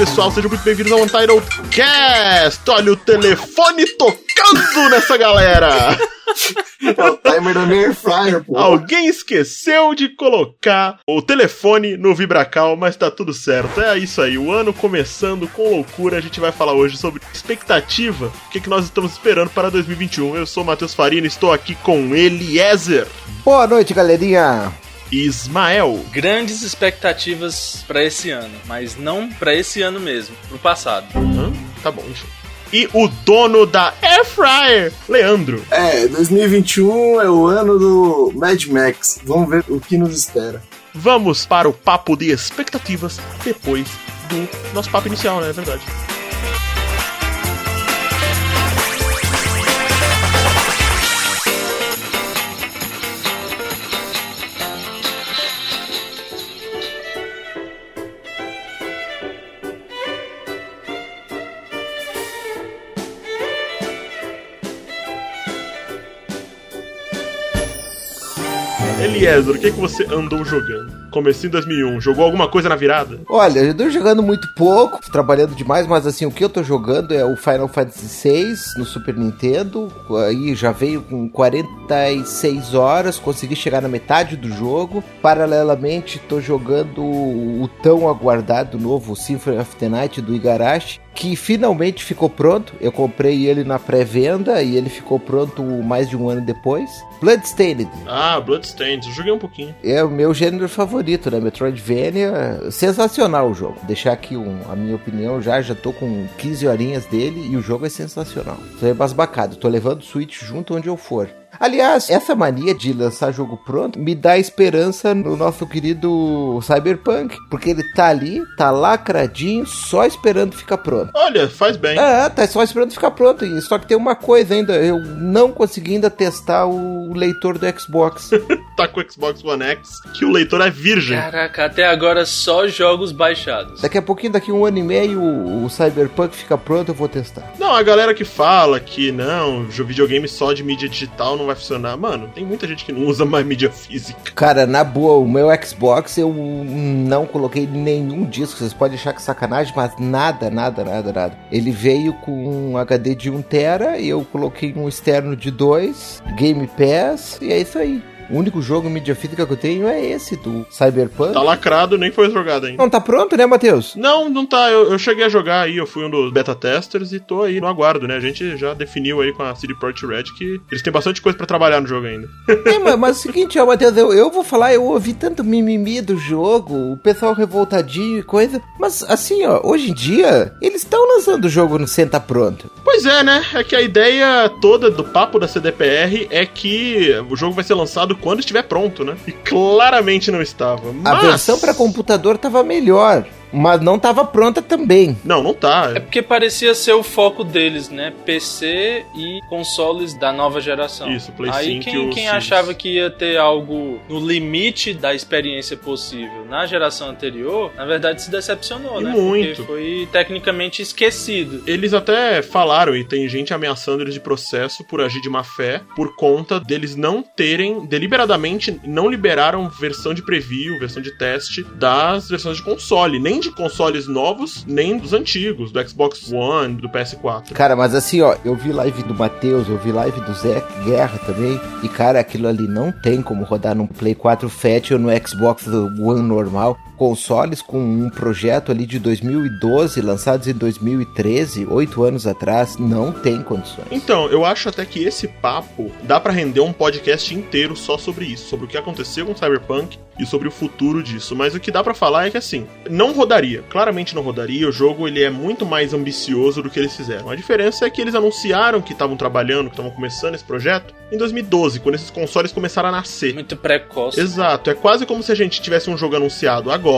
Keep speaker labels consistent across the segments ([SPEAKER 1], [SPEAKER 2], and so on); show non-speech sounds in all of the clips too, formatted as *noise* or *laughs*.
[SPEAKER 1] Pessoal, sejam muito bem-vindos ao Untitled Cast! Olha o telefone tocando nessa galera!
[SPEAKER 2] É o timer da minha Airfryer, pô.
[SPEAKER 1] Alguém esqueceu de colocar o telefone no Vibracal, mas tá tudo certo. É isso aí, o ano começando com loucura. A gente vai falar hoje sobre expectativa, o que, que nós estamos esperando para 2021. Eu sou o Matheus Farina, estou aqui com Eliezer.
[SPEAKER 3] Boa noite, galerinha.
[SPEAKER 1] Ismael.
[SPEAKER 4] Grandes expectativas pra esse ano, mas não pra esse ano mesmo, pro passado.
[SPEAKER 1] Hã? Tá bom, gente. E o dono da Air Fryer, Leandro.
[SPEAKER 2] É, 2021 é o ano do Mad Max. Vamos ver o que nos espera.
[SPEAKER 1] Vamos para o papo de expectativas depois do nosso papo inicial, né? É verdade. Eliezer, o que, que você andou jogando? Comecinho em 2001, jogou alguma coisa na virada?
[SPEAKER 3] Olha, eu tô jogando muito pouco, trabalhando demais, mas assim, o que eu tô jogando é o Final Fantasy VI no Super Nintendo. Aí já veio com 46 horas, consegui chegar na metade do jogo. Paralelamente, tô jogando o tão aguardado novo Symphony of the Night do Igarashi, que finalmente ficou pronto. Eu comprei ele na pré-venda e ele ficou pronto mais de um ano depois. Bloodstained.
[SPEAKER 1] Ah, Bloodstained, eu joguei um pouquinho.
[SPEAKER 3] É o meu gênero favorito, né? Metroidvania. Sensacional o jogo. Deixar aqui um, a minha opinião já, já tô com 15 horinhas dele e o jogo é sensacional. Tô embasbacado, tô levando o Switch junto onde eu for. Aliás, essa mania de lançar jogo pronto me dá esperança no nosso querido Cyberpunk, porque ele tá ali, tá lacradinho, só esperando ficar pronto.
[SPEAKER 1] Olha, faz bem.
[SPEAKER 3] É, tá só esperando ficar pronto. E só que tem uma coisa ainda, eu não consegui ainda testar o leitor do Xbox. *laughs*
[SPEAKER 1] tá com o Xbox One X, que o leitor é virgem.
[SPEAKER 4] Caraca, até agora só jogos baixados.
[SPEAKER 3] Daqui a pouquinho, daqui um ano e meio, o, o Cyberpunk fica pronto, eu vou testar.
[SPEAKER 1] Não, a galera que fala que não, videogame só de mídia digital não vai funcionar. Mano, tem muita gente que não usa mais mídia física.
[SPEAKER 3] Cara, na boa, o meu Xbox eu não coloquei nenhum disco. Vocês podem achar que sacanagem, mas nada, nada, nada, nada. Ele veio com um HD de 1TB e eu coloquei um externo de 2, Game Pass, e é isso aí. O único jogo em mídia física que eu tenho é esse, do Cyberpunk.
[SPEAKER 1] Tá lacrado, nem foi jogado ainda.
[SPEAKER 3] Não tá pronto, né, Matheus?
[SPEAKER 1] Não, não tá. Eu, eu, cheguei a jogar aí, eu fui um dos beta testers e tô aí no aguardo, né? A gente já definiu aí com a CD Projekt Red que eles têm bastante coisa pra trabalhar no jogo ainda.
[SPEAKER 3] É, mas, mas é o seguinte, ó, Matheus, eu, eu vou falar, eu ouvi tanto mimimi do jogo, o pessoal revoltadinho e coisa, mas assim, ó, hoje em dia, eles estão lançando o jogo no Senta Pronto.
[SPEAKER 1] Pois é, né? É que a ideia toda do papo da CDPR é que o jogo vai ser lançado quando estiver pronto, né? E claramente não estava. Mas...
[SPEAKER 3] A versão para computador tava melhor. Mas não tava pronta também.
[SPEAKER 1] Não, não tá.
[SPEAKER 4] É porque parecia ser o foco deles, né? PC e consoles da nova geração.
[SPEAKER 1] Isso, Play
[SPEAKER 4] Aí
[SPEAKER 1] 5
[SPEAKER 4] quem, quem achava que ia ter algo no limite da experiência possível na geração anterior, na verdade se decepcionou,
[SPEAKER 1] E
[SPEAKER 4] né?
[SPEAKER 1] muito.
[SPEAKER 4] Porque foi tecnicamente esquecido.
[SPEAKER 1] Eles até falaram, e tem gente ameaçando eles de processo por agir de má fé, por conta deles não terem, deliberadamente, não liberaram versão de preview, versão de teste das versões de console, nem de consoles novos, nem dos antigos, do Xbox One, do PS4.
[SPEAKER 3] Cara, mas assim, ó, eu vi live do Matheus, eu vi live do Zé Guerra também, e cara, aquilo ali não tem como rodar num Play 4 Fat ou no Xbox One normal. Consoles com um projeto ali de 2012, lançados em 2013, oito anos atrás, não tem condições.
[SPEAKER 1] Então, eu acho até que esse papo dá pra render um podcast inteiro só sobre isso, sobre o que aconteceu com Cyberpunk e sobre o futuro disso. Mas o que dá pra falar é que assim, não rodaria, claramente não rodaria. O jogo ele é muito mais ambicioso do que eles fizeram. A diferença é que eles anunciaram que estavam trabalhando, que estavam começando esse projeto em 2012, quando esses consoles começaram a nascer.
[SPEAKER 4] Muito precoce.
[SPEAKER 1] Exato, é quase como se a gente tivesse um jogo anunciado agora,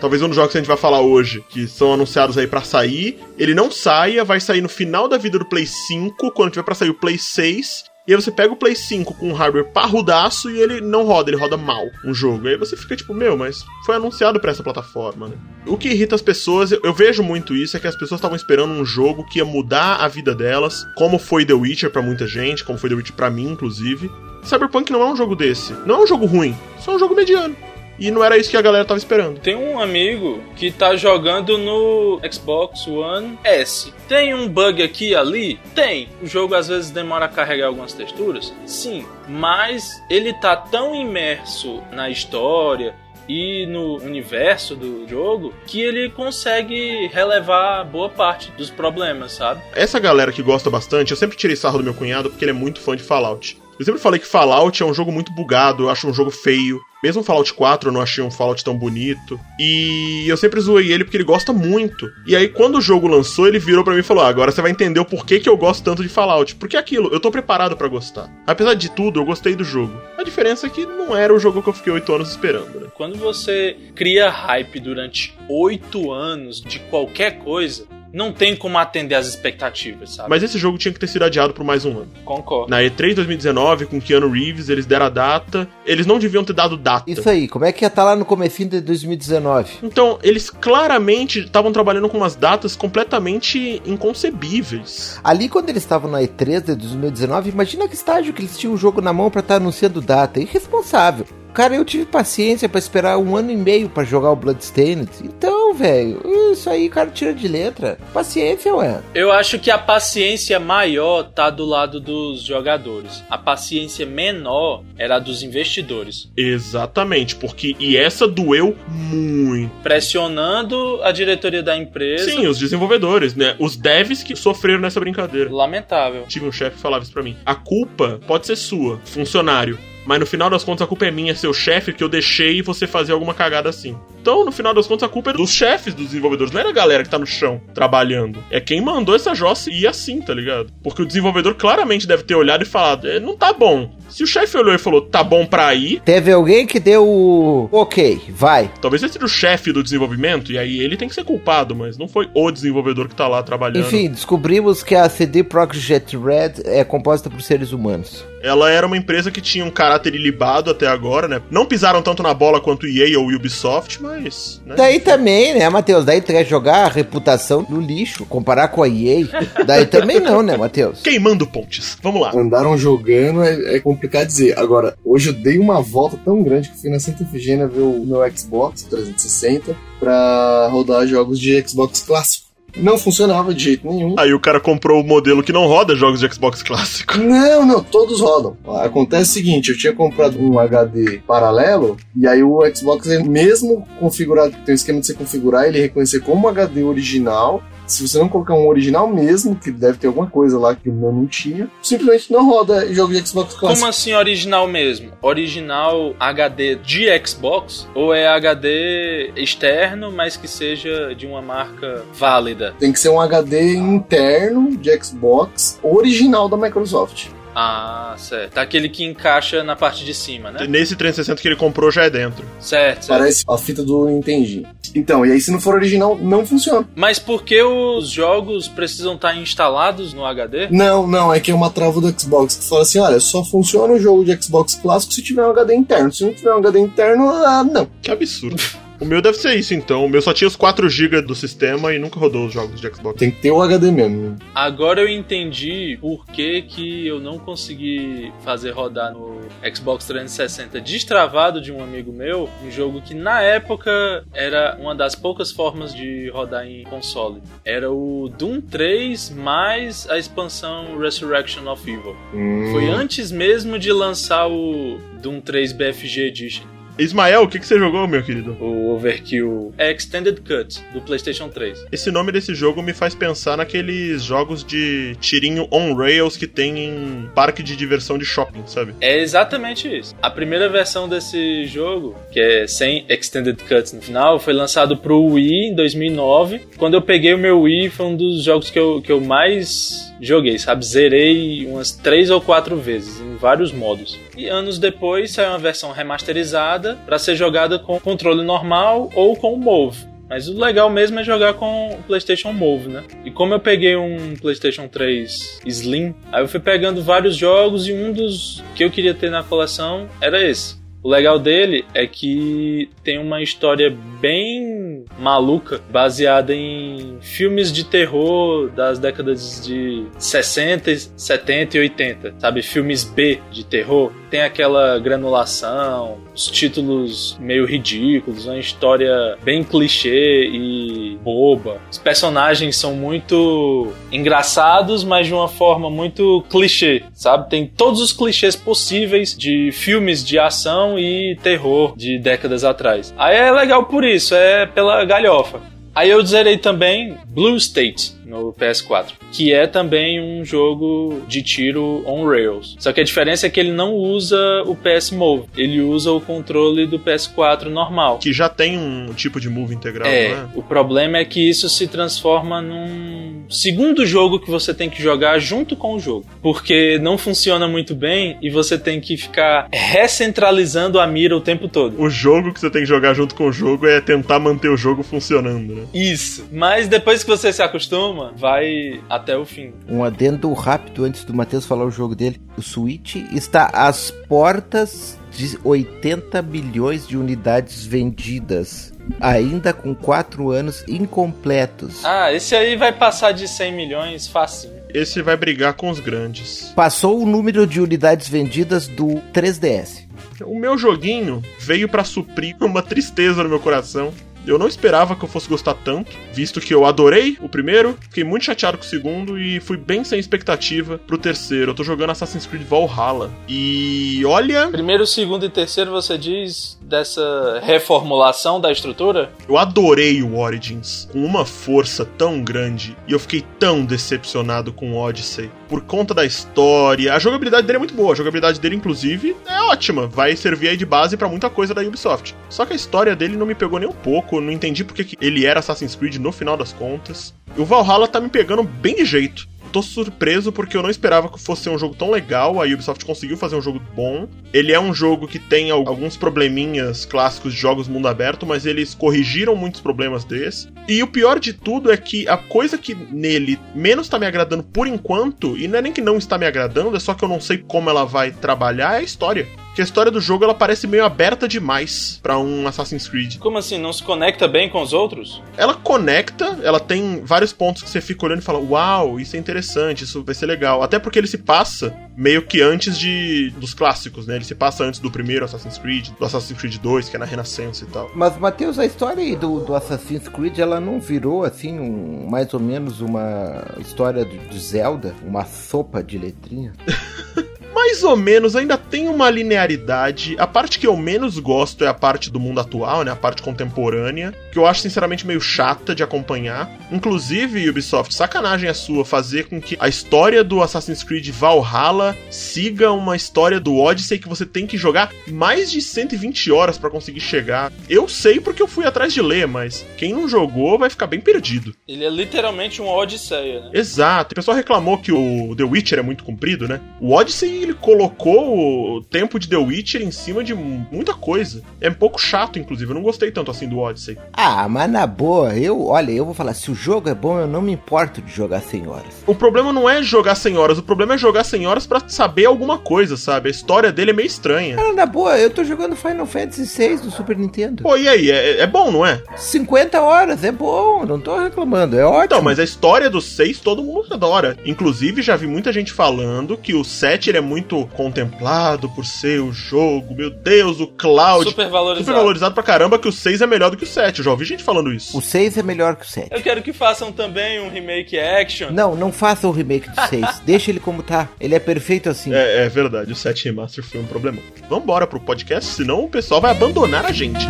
[SPEAKER 1] talvez um dos jogos que a gente vai falar hoje, que são anunciados aí pra sair, ele não saia, vai sair no final da vida do Play 5, quando tiver pra sair o Play 6, e aí você pega o Play 5 com um hardware parrudaço e ele não roda, ele roda mal um jogo. Aí você fica tipo, meu, mas foi anunciado pra essa plataforma, né? O que irrita as pessoas, eu, vejo muito isso, é que as pessoas estavam esperando um jogo que ia mudar a vida delas, como foi The Witcher pra muita gente, como foi The Witcher pra mim, inclusive. Cyberpunk não é um jogo desse. Não é um jogo ruim, só um jogo mediano. E não era isso que a galera tava esperando.
[SPEAKER 4] Tem um amigo que tá jogando no Xbox One S. Tem um bug aqui e ali? Tem. O jogo às vezes demora a carregar algumas texturas? Sim. Mas ele tá tão imerso na história e no universo do jogo que ele consegue relevar boa parte dos problemas, sabe?
[SPEAKER 1] Essa galera que gosta bastante, eu sempre tirei sarro do meu cunhado porque ele é muito fã de Fallout. Eu sempre falei que Fallout é um jogo muito bugado, eu acho um jogo feio. Mesmo Fallout 4 eu não achei um Fallout tão bonito. E eu sempre zoei ele porque ele gosta muito. E aí, quando o jogo lançou, ele virou para mim e falou: ah, agora você vai entender o porquê que eu gosto tanto de Fallout. Porque é aquilo, eu tô preparado para gostar. Apesar de tudo, eu gostei do jogo. A diferença é que não era o jogo que eu fiquei 8 anos esperando, né?
[SPEAKER 4] Quando você cria hype durante 8 anos de qualquer coisa, não tem como atender às expectativas, sabe?
[SPEAKER 1] Mas esse jogo tinha que ter sido adiado por mais um ano.
[SPEAKER 4] Concordo.
[SPEAKER 1] Na E3 2019, com Keanu Reeves, eles deram a data. Eles não deviam ter dado data.
[SPEAKER 3] Isso aí, como é que ia estar lá no comecinho de 2019?
[SPEAKER 1] Então, eles claramente estavam trabalhando com umas datas completamente inconcebíveis.
[SPEAKER 3] Ali, quando eles estavam na E3 de 2019, imagina que estágio que eles tinham o jogo na mão pra estar anunciando data. Irresponsável. Cara, eu tive paciência pra esperar um ano e meio pra jogar o Bloodstained. Então, velho, isso aí, cara, tira de letra. Paciência, ué.
[SPEAKER 4] Eu acho que a paciência maior tá do lado dos jogadores. A paciência menor era a dos investidores.
[SPEAKER 1] Exatamente, porque e essa doeu muito.
[SPEAKER 4] Pressionando a diretoria da empresa.
[SPEAKER 1] Sim, os desenvolvedores, né? Os devs que sofreram nessa brincadeira.
[SPEAKER 4] Lamentável.
[SPEAKER 1] Tive um chefe que falava isso pra mim. A culpa pode ser sua, funcionário. Mas no final das contas a culpa é minha, seu chefe, que eu deixei você fazer alguma cagada assim. Então, no final das contas, a culpa é dos chefes dos desenvolvedores, não é da galera que tá no chão trabalhando. É quem mandou essa jossa ir assim, tá ligado? Porque o desenvolvedor claramente deve ter olhado e falado: é, não tá bom. Se o chefe olhou e falou, tá bom pra ir.
[SPEAKER 3] Teve alguém que deu o. Ok, vai.
[SPEAKER 1] Talvez tenha sido o chefe do desenvolvimento, e aí ele tem que ser culpado, mas não foi o desenvolvedor que tá lá trabalhando.
[SPEAKER 3] Enfim, descobrimos que a CD Projekt Red é composta por seres humanos.
[SPEAKER 1] Ela era uma empresa que tinha um caráter ilibado até agora, né? Não pisaram tanto na bola quanto EA ou Ubisoft, mas. Né?
[SPEAKER 3] Daí também, né, Matheus? Daí tu quer jogar a reputação no lixo, comparar com a EA. Daí também não, né, Matheus?
[SPEAKER 1] Queimando pontes. Vamos lá.
[SPEAKER 2] Andaram jogando, é, é complicado dizer. Agora, hoje eu dei uma volta tão grande que fui na Santa Efigênia ver o meu Xbox 360 pra rodar jogos de Xbox clássico. Não funcionava de jeito nenhum.
[SPEAKER 1] Aí o cara comprou o modelo que não roda jogos de Xbox clássico.
[SPEAKER 2] Não, não, todos rodam. Acontece o seguinte, eu tinha comprado um HD paralelo, e aí o Xbox, mesmo configurado, tem um esquema de você configurar, ele reconhecer como HD original, se você não colocar um original mesmo, que deve ter alguma coisa lá que o meu não tinha, simplesmente não roda jogo de Xbox clássico.
[SPEAKER 4] Como assim original mesmo? Original HD de Xbox? Ou é HD externo, mas que seja de uma marca válida?
[SPEAKER 2] Tem que ser um HD interno de Xbox original da Microsoft.
[SPEAKER 4] Ah, certo. Aquele que encaixa na parte de cima, né?
[SPEAKER 1] Nesse 360 que ele comprou já é dentro.
[SPEAKER 4] Certo, certo.
[SPEAKER 2] Parece a fita do Nintendo. Então, e aí se não for original, não funciona.
[SPEAKER 4] Mas por que os jogos precisam estar instalados no HD?
[SPEAKER 2] Não, não, é que é uma trava do Xbox que fala assim, olha, só funciona o jogo de Xbox clássico se tiver um HD interno. Se não tiver um HD interno, ah, não.
[SPEAKER 1] Que absurdo. O meu deve ser isso, então. O meu só tinha os 4 GB do sistema e nunca rodou os jogos de Xbox.
[SPEAKER 2] Tem que ter o HD mesmo.
[SPEAKER 4] Agora eu entendi por que, que eu não consegui fazer rodar no Xbox 360 destravado de um amigo meu, um jogo que na época era uma das poucas formas de rodar em console. Era o Doom 3 mais a expansão Resurrection of Evil.
[SPEAKER 2] Hum.
[SPEAKER 4] Foi antes mesmo de lançar o Doom 3 BFG Edition.
[SPEAKER 1] Ismael, o que, que você jogou, meu querido?
[SPEAKER 4] O Overkill Extended Cut do PlayStation 3.
[SPEAKER 1] Esse nome desse jogo me faz pensar naqueles jogos de tirinho on rails que tem em parque de diversão de shopping, sabe?
[SPEAKER 4] É exatamente isso. A primeira versão desse jogo, que é sem Extended Cut no final, foi lançado pro Wii em 2009. Quando eu peguei o meu Wii, foi um dos jogos que eu, que eu mais joguei, sabe? Zerei umas três ou quatro vezes, em vários modos. E anos depois saiu uma versão remasterizada para ser jogada com controle normal ou com o Move. Mas o legal mesmo é jogar com o PlayStation Move, né? E como eu peguei um PlayStation 3 Slim, aí eu fui pegando vários jogos e um dos que eu queria ter na coleção era esse. O legal dele é que tem uma história bem maluca, baseada em filmes de terror das décadas de 60, 70 e 80, sabe? Filmes B de terror. Tem aquela granulação, os títulos meio ridículos, uma história bem clichê e boba. Os personagens são muito engraçados, mas de uma forma muito clichê, sabe? Tem todos os clichês possíveis de filmes de ação e terror de décadas atrás. Aí é legal por isso, é pela galhofa. Aí eu zerei também Blue State no PS4, que é também um jogo de tiro on rails. Só que a diferença é que ele não usa o PS Move, ele usa o controle do PS4 normal.
[SPEAKER 1] Que já tem um tipo de move integral,
[SPEAKER 4] é,
[SPEAKER 1] não é?
[SPEAKER 4] o problema é que isso se transforma num segundo jogo que você tem que jogar junto com o jogo, porque não funciona muito bem e você tem que ficar recentralizando a mira o tempo todo.
[SPEAKER 1] O jogo que você tem que jogar junto com o jogo é tentar manter o jogo funcionando, né?
[SPEAKER 4] Isso. Mas depois que você se acostuma, vai até o fim.
[SPEAKER 3] Um adendo rápido antes do Matheus falar o jogo dele. O Switch está às portas de 80 bilhões de unidades vendidas. Ainda com 4 anos incompletos.
[SPEAKER 4] Ah, esse aí vai passar de 100 milhões facinho.
[SPEAKER 1] Esse vai brigar com os grandes.
[SPEAKER 3] Passou o número de unidades vendidas do 3DS.
[SPEAKER 1] O meu joguinho veio pra suprir uma tristeza no meu coração. Eu não esperava que eu fosse gostar tanto, visto que eu adorei o primeiro, fiquei muito chateado com o segundo e fui bem sem expectativa pro terceiro. Eu tô jogando Assassin's Creed Valhalla. E olha,
[SPEAKER 4] Primeiro, segundo e terceiro, você diz dessa reformulação da estrutura?
[SPEAKER 1] eu adorei o Origins com uma força tão grande e eu fiquei tão decepcionado com o Odyssey. Por conta da história, a jogabilidade dele é muito boa, a jogabilidade dele, inclusive, é ótima, vai servir aí de base pra muita coisa da Ubisoft. Só que a história dele não me pegou nem um pouco, não entendi porque que ele era Assassin's Creed no final das contas. O Valhalla tá me pegando bem de jeito. Tô surpreso porque eu não esperava que fosse um jogo tão legal. A Ubisoft conseguiu fazer um jogo bom. Ele é um jogo que tem al- alguns probleminhas clássicos de jogos mundo aberto, mas eles corrigiram muitos problemas desse. E o pior de tudo é que a coisa que nele menos tá me agradando por enquanto, e não é nem que não está me agradando, é só que eu não sei como ela vai trabalhar, é a história. Que a história do jogo ela parece meio aberta demais pra um Assassin's Creed.
[SPEAKER 4] Como assim? Não se conecta bem com os outros?
[SPEAKER 1] Ela conecta, ela tem vários pontos que você fica olhando e fala: Uau, isso é interessante, isso vai ser legal. Até porque ele se passa meio que antes de dos clássicos, né? Ele se passa antes do primeiro Assassin's Creed, do Assassin's Creed 2, que é na Renascença e tal.
[SPEAKER 3] Mas, Matheus, a história aí do, do Assassin's Creed, ela não virou, assim, um, mais ou menos uma história de, de Zelda? Uma sopa de letrinha? *laughs*
[SPEAKER 1] Mais ou menos, ainda tem uma linearidade. A parte que eu menos gosto é a parte do mundo atual, né? A parte contemporânea, que eu acho sinceramente meio chata de acompanhar. Inclusive, Ubisoft, sacanagem a sua fazer com que a história do Assassin's Creed Valhalla siga uma história do Odyssey que você tem que jogar mais de 120 horas pra conseguir chegar. Eu sei porque eu fui atrás de ler, mas quem não jogou vai ficar bem perdido.
[SPEAKER 4] Ele é literalmente uma odisseia, né?
[SPEAKER 1] Exato. O pessoal reclamou que o The Witcher é muito comprido, né? O Odyssey, ele colocou o tempo de The Witcher em cima de muita coisa. É um pouco chato, inclusive. Eu não gostei tanto assim do Odyssey.
[SPEAKER 3] Ah, mas na boa, eu, olha, eu vou falar, se o jogo é bom, eu não me importo de jogar 100 horas.
[SPEAKER 1] O problema não é jogar 100 horas, o problema é jogar 100 horas pra saber alguma coisa, sabe? A história dele é meio estranha.
[SPEAKER 3] Cara, na boa, eu tô jogando Final Fantasy VI do Super Nintendo.
[SPEAKER 1] Pô, e aí? É, é bom, não é?
[SPEAKER 3] 50 horas, é bom, não tô reclamando, é ótimo.
[SPEAKER 1] Então, mas a história do 6 todo mundo adora. Inclusive, já vi muita gente falando que o 7 ele é muito contemplado por ser o jogo. Meu Deus, o Cloud.
[SPEAKER 4] Super valorizado.
[SPEAKER 1] Super valorizado pra caramba que o 6 é melhor do que o 7. Eu já ouvi gente falando isso.
[SPEAKER 3] O 6 é melhor que o 7.
[SPEAKER 4] Eu quero que façam também um remake action.
[SPEAKER 3] Não, não faça o remake do 6. *laughs* Deixa ele como tá. Ele é perfeito assim.
[SPEAKER 1] É, é verdade, o 7 Remaster foi um problemão. Vambora pro podcast, senão o pessoal vai abandonar a gente.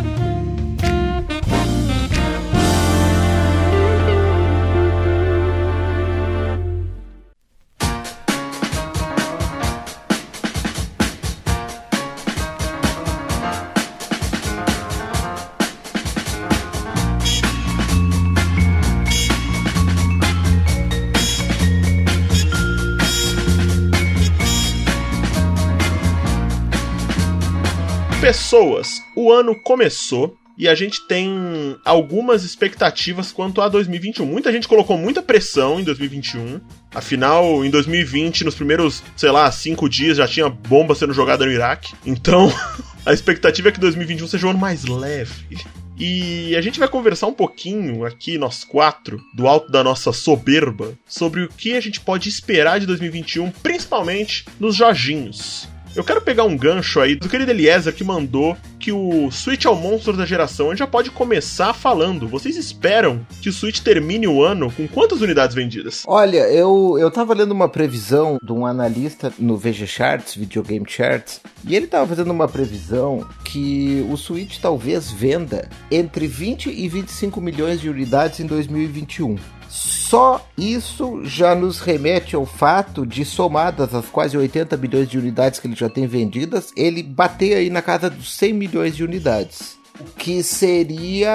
[SPEAKER 1] Pessoas, o ano começou e a gente tem algumas expectativas quanto a 2021. Muita gente colocou muita pressão em 2021. Afinal, em 2020, nos primeiros, sei lá, cinco dias já tinha bomba sendo jogada no Iraque. Então, *laughs* a expectativa é que 2021 seja um ano mais leve. E a gente vai conversar um pouquinho aqui, nós quatro, do alto da nossa soberba, sobre o que a gente pode esperar de 2021, principalmente nos Jorginhos. Eu quero pegar um gancho aí do querido Eliezer que mandou que o Switch é o monstro da geração. A gente já pode começar falando. Vocês esperam que o Switch termine o ano com quantas unidades vendidas?
[SPEAKER 3] Olha, eu, eu tava lendo uma previsão de um analista no VG Charts, Videogame Charts, e ele tava fazendo uma previsão que o Switch talvez venda entre 20 e 25 milhões de unidades em 2021. Só isso já nos remete ao fato de, somadas as quase 80 milhões de unidades que ele já tem vendidas, ele bater aí na casa dos 100 milhões de unidades. Que seria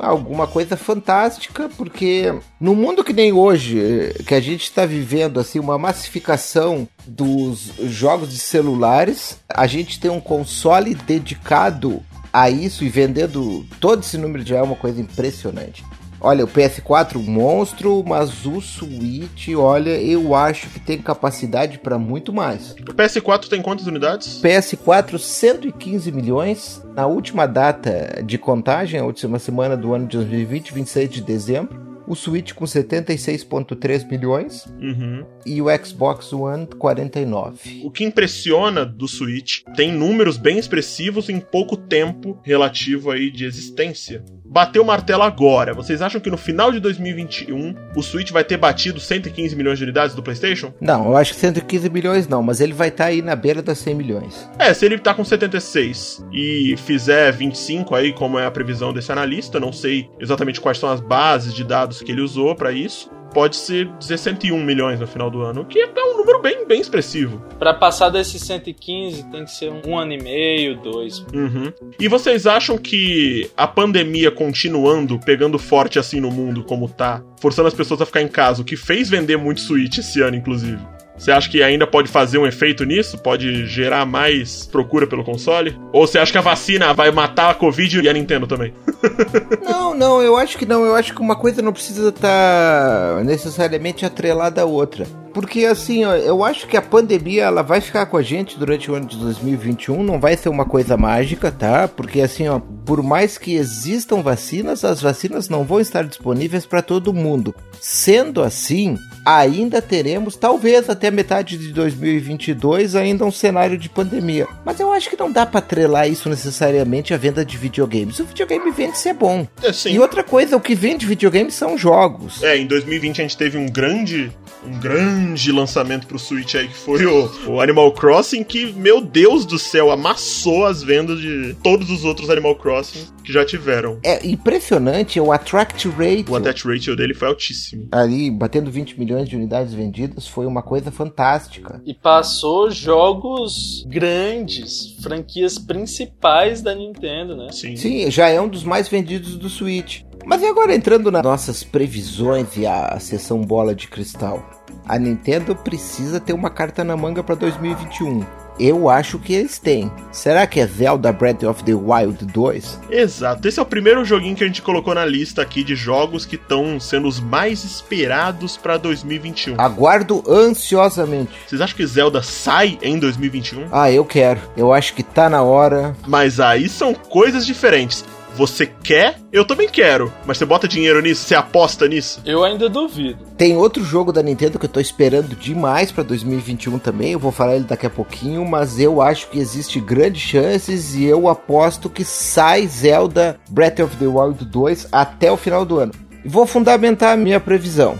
[SPEAKER 3] alguma coisa fantástica, porque no mundo que nem hoje, que a gente está vivendo assim uma massificação dos jogos de celulares, a gente tem um console dedicado a isso e vendendo todo esse número já é uma coisa impressionante. Olha, o PS4 monstro, mas o Switch, olha, eu acho que tem capacidade para muito mais.
[SPEAKER 1] O PS4 tem quantas unidades?
[SPEAKER 3] PS4 115 milhões. Na última data de contagem, a última semana do ano de 2020, 26 de dezembro. O Switch com 76,3 milhões
[SPEAKER 1] Uhum.
[SPEAKER 3] e o Xbox One 49.
[SPEAKER 1] O que impressiona do Switch tem números bem expressivos em pouco tempo relativo aí de existência. Bateu o martelo agora. Vocês acham que no final de 2021 o Switch vai ter batido 115 milhões de unidades do PlayStation?
[SPEAKER 3] Não, eu acho que 115 milhões não, mas ele vai estar aí na beira das 100 milhões.
[SPEAKER 1] É, se ele tá com 76 e fizer 25 aí, como é a previsão desse analista, não sei exatamente quais são as bases de dados que ele usou para isso. Pode ser dizer 101 milhões no final do ano, que é um número bem, bem expressivo.
[SPEAKER 4] Pra passar desses 115 tem que ser um, um ano e meio, dois.
[SPEAKER 1] Uhum. E vocês acham que a pandemia continuando, pegando forte assim no mundo como tá, forçando as pessoas a ficar em casa, o que fez vender muito Switch esse ano, inclusive? Você acha que ainda pode fazer um efeito nisso? Pode gerar mais procura pelo console? Ou você acha que a vacina vai matar a Covid e a Nintendo também? *laughs*
[SPEAKER 3] Não, não, eu acho que não. Eu acho que uma coisa não precisa estar necessariamente atrelada à outra. Porque assim, ó, eu acho que a pandemia ela vai ficar com a gente durante o ano de 2021, não vai ser uma coisa mágica, tá? Porque assim, ó, por mais que existam vacinas, as vacinas não vão estar disponíveis para todo mundo. Sendo assim, ainda teremos, talvez até metade de 2022, ainda um cenário de pandemia. Mas eu acho que não dá para atrelar isso necessariamente à venda de videogames. O videogame vende se é bom.
[SPEAKER 1] É.
[SPEAKER 3] E outra coisa, o que vende videogame são jogos.
[SPEAKER 1] É, em 2020 a gente teve um grande, um grande lançamento pro Switch aí, que foi o, o Animal Crossing, que, meu Deus do céu, amassou as vendas de todos os outros Animal Crossing que já tiveram.
[SPEAKER 3] É impressionante o attract rate.
[SPEAKER 1] O attach ratio dele foi altíssimo.
[SPEAKER 3] Ali, batendo 20 milhões de unidades vendidas, foi uma coisa fantástica.
[SPEAKER 4] E passou jogos grandes, franquias principais da Nintendo, né?
[SPEAKER 1] Sim.
[SPEAKER 3] Sim, já é um dos mais vendidos do Switch. Mas e agora entrando nas nossas previsões e a, a sessão bola de cristal? A Nintendo precisa ter uma carta na manga para 2021. Eu acho que eles têm. Será que é Zelda Breath of the Wild 2?
[SPEAKER 1] Exato. Esse é o primeiro joguinho que a gente colocou na lista aqui de jogos que estão sendo os mais esperados pra 2021.
[SPEAKER 3] Aguardo ansiosamente.
[SPEAKER 1] Vocês acham que Zelda sai em 2021?
[SPEAKER 3] Ah, eu quero. Eu acho que tá na hora.
[SPEAKER 1] Mas aí são coisas diferentes. Você quer? Eu também quero. Mas você bota dinheiro nisso? Você aposta nisso?
[SPEAKER 4] Eu ainda duvido.
[SPEAKER 3] Tem outro jogo da Nintendo que eu tô esperando demais pra 2021 também. Eu vou falar ele daqui a pouquinho, mas eu acho que existe grandes chances e eu aposto que sai Zelda Breath of the Wild 2 até o final do ano. E vou fundamentar a minha previsão.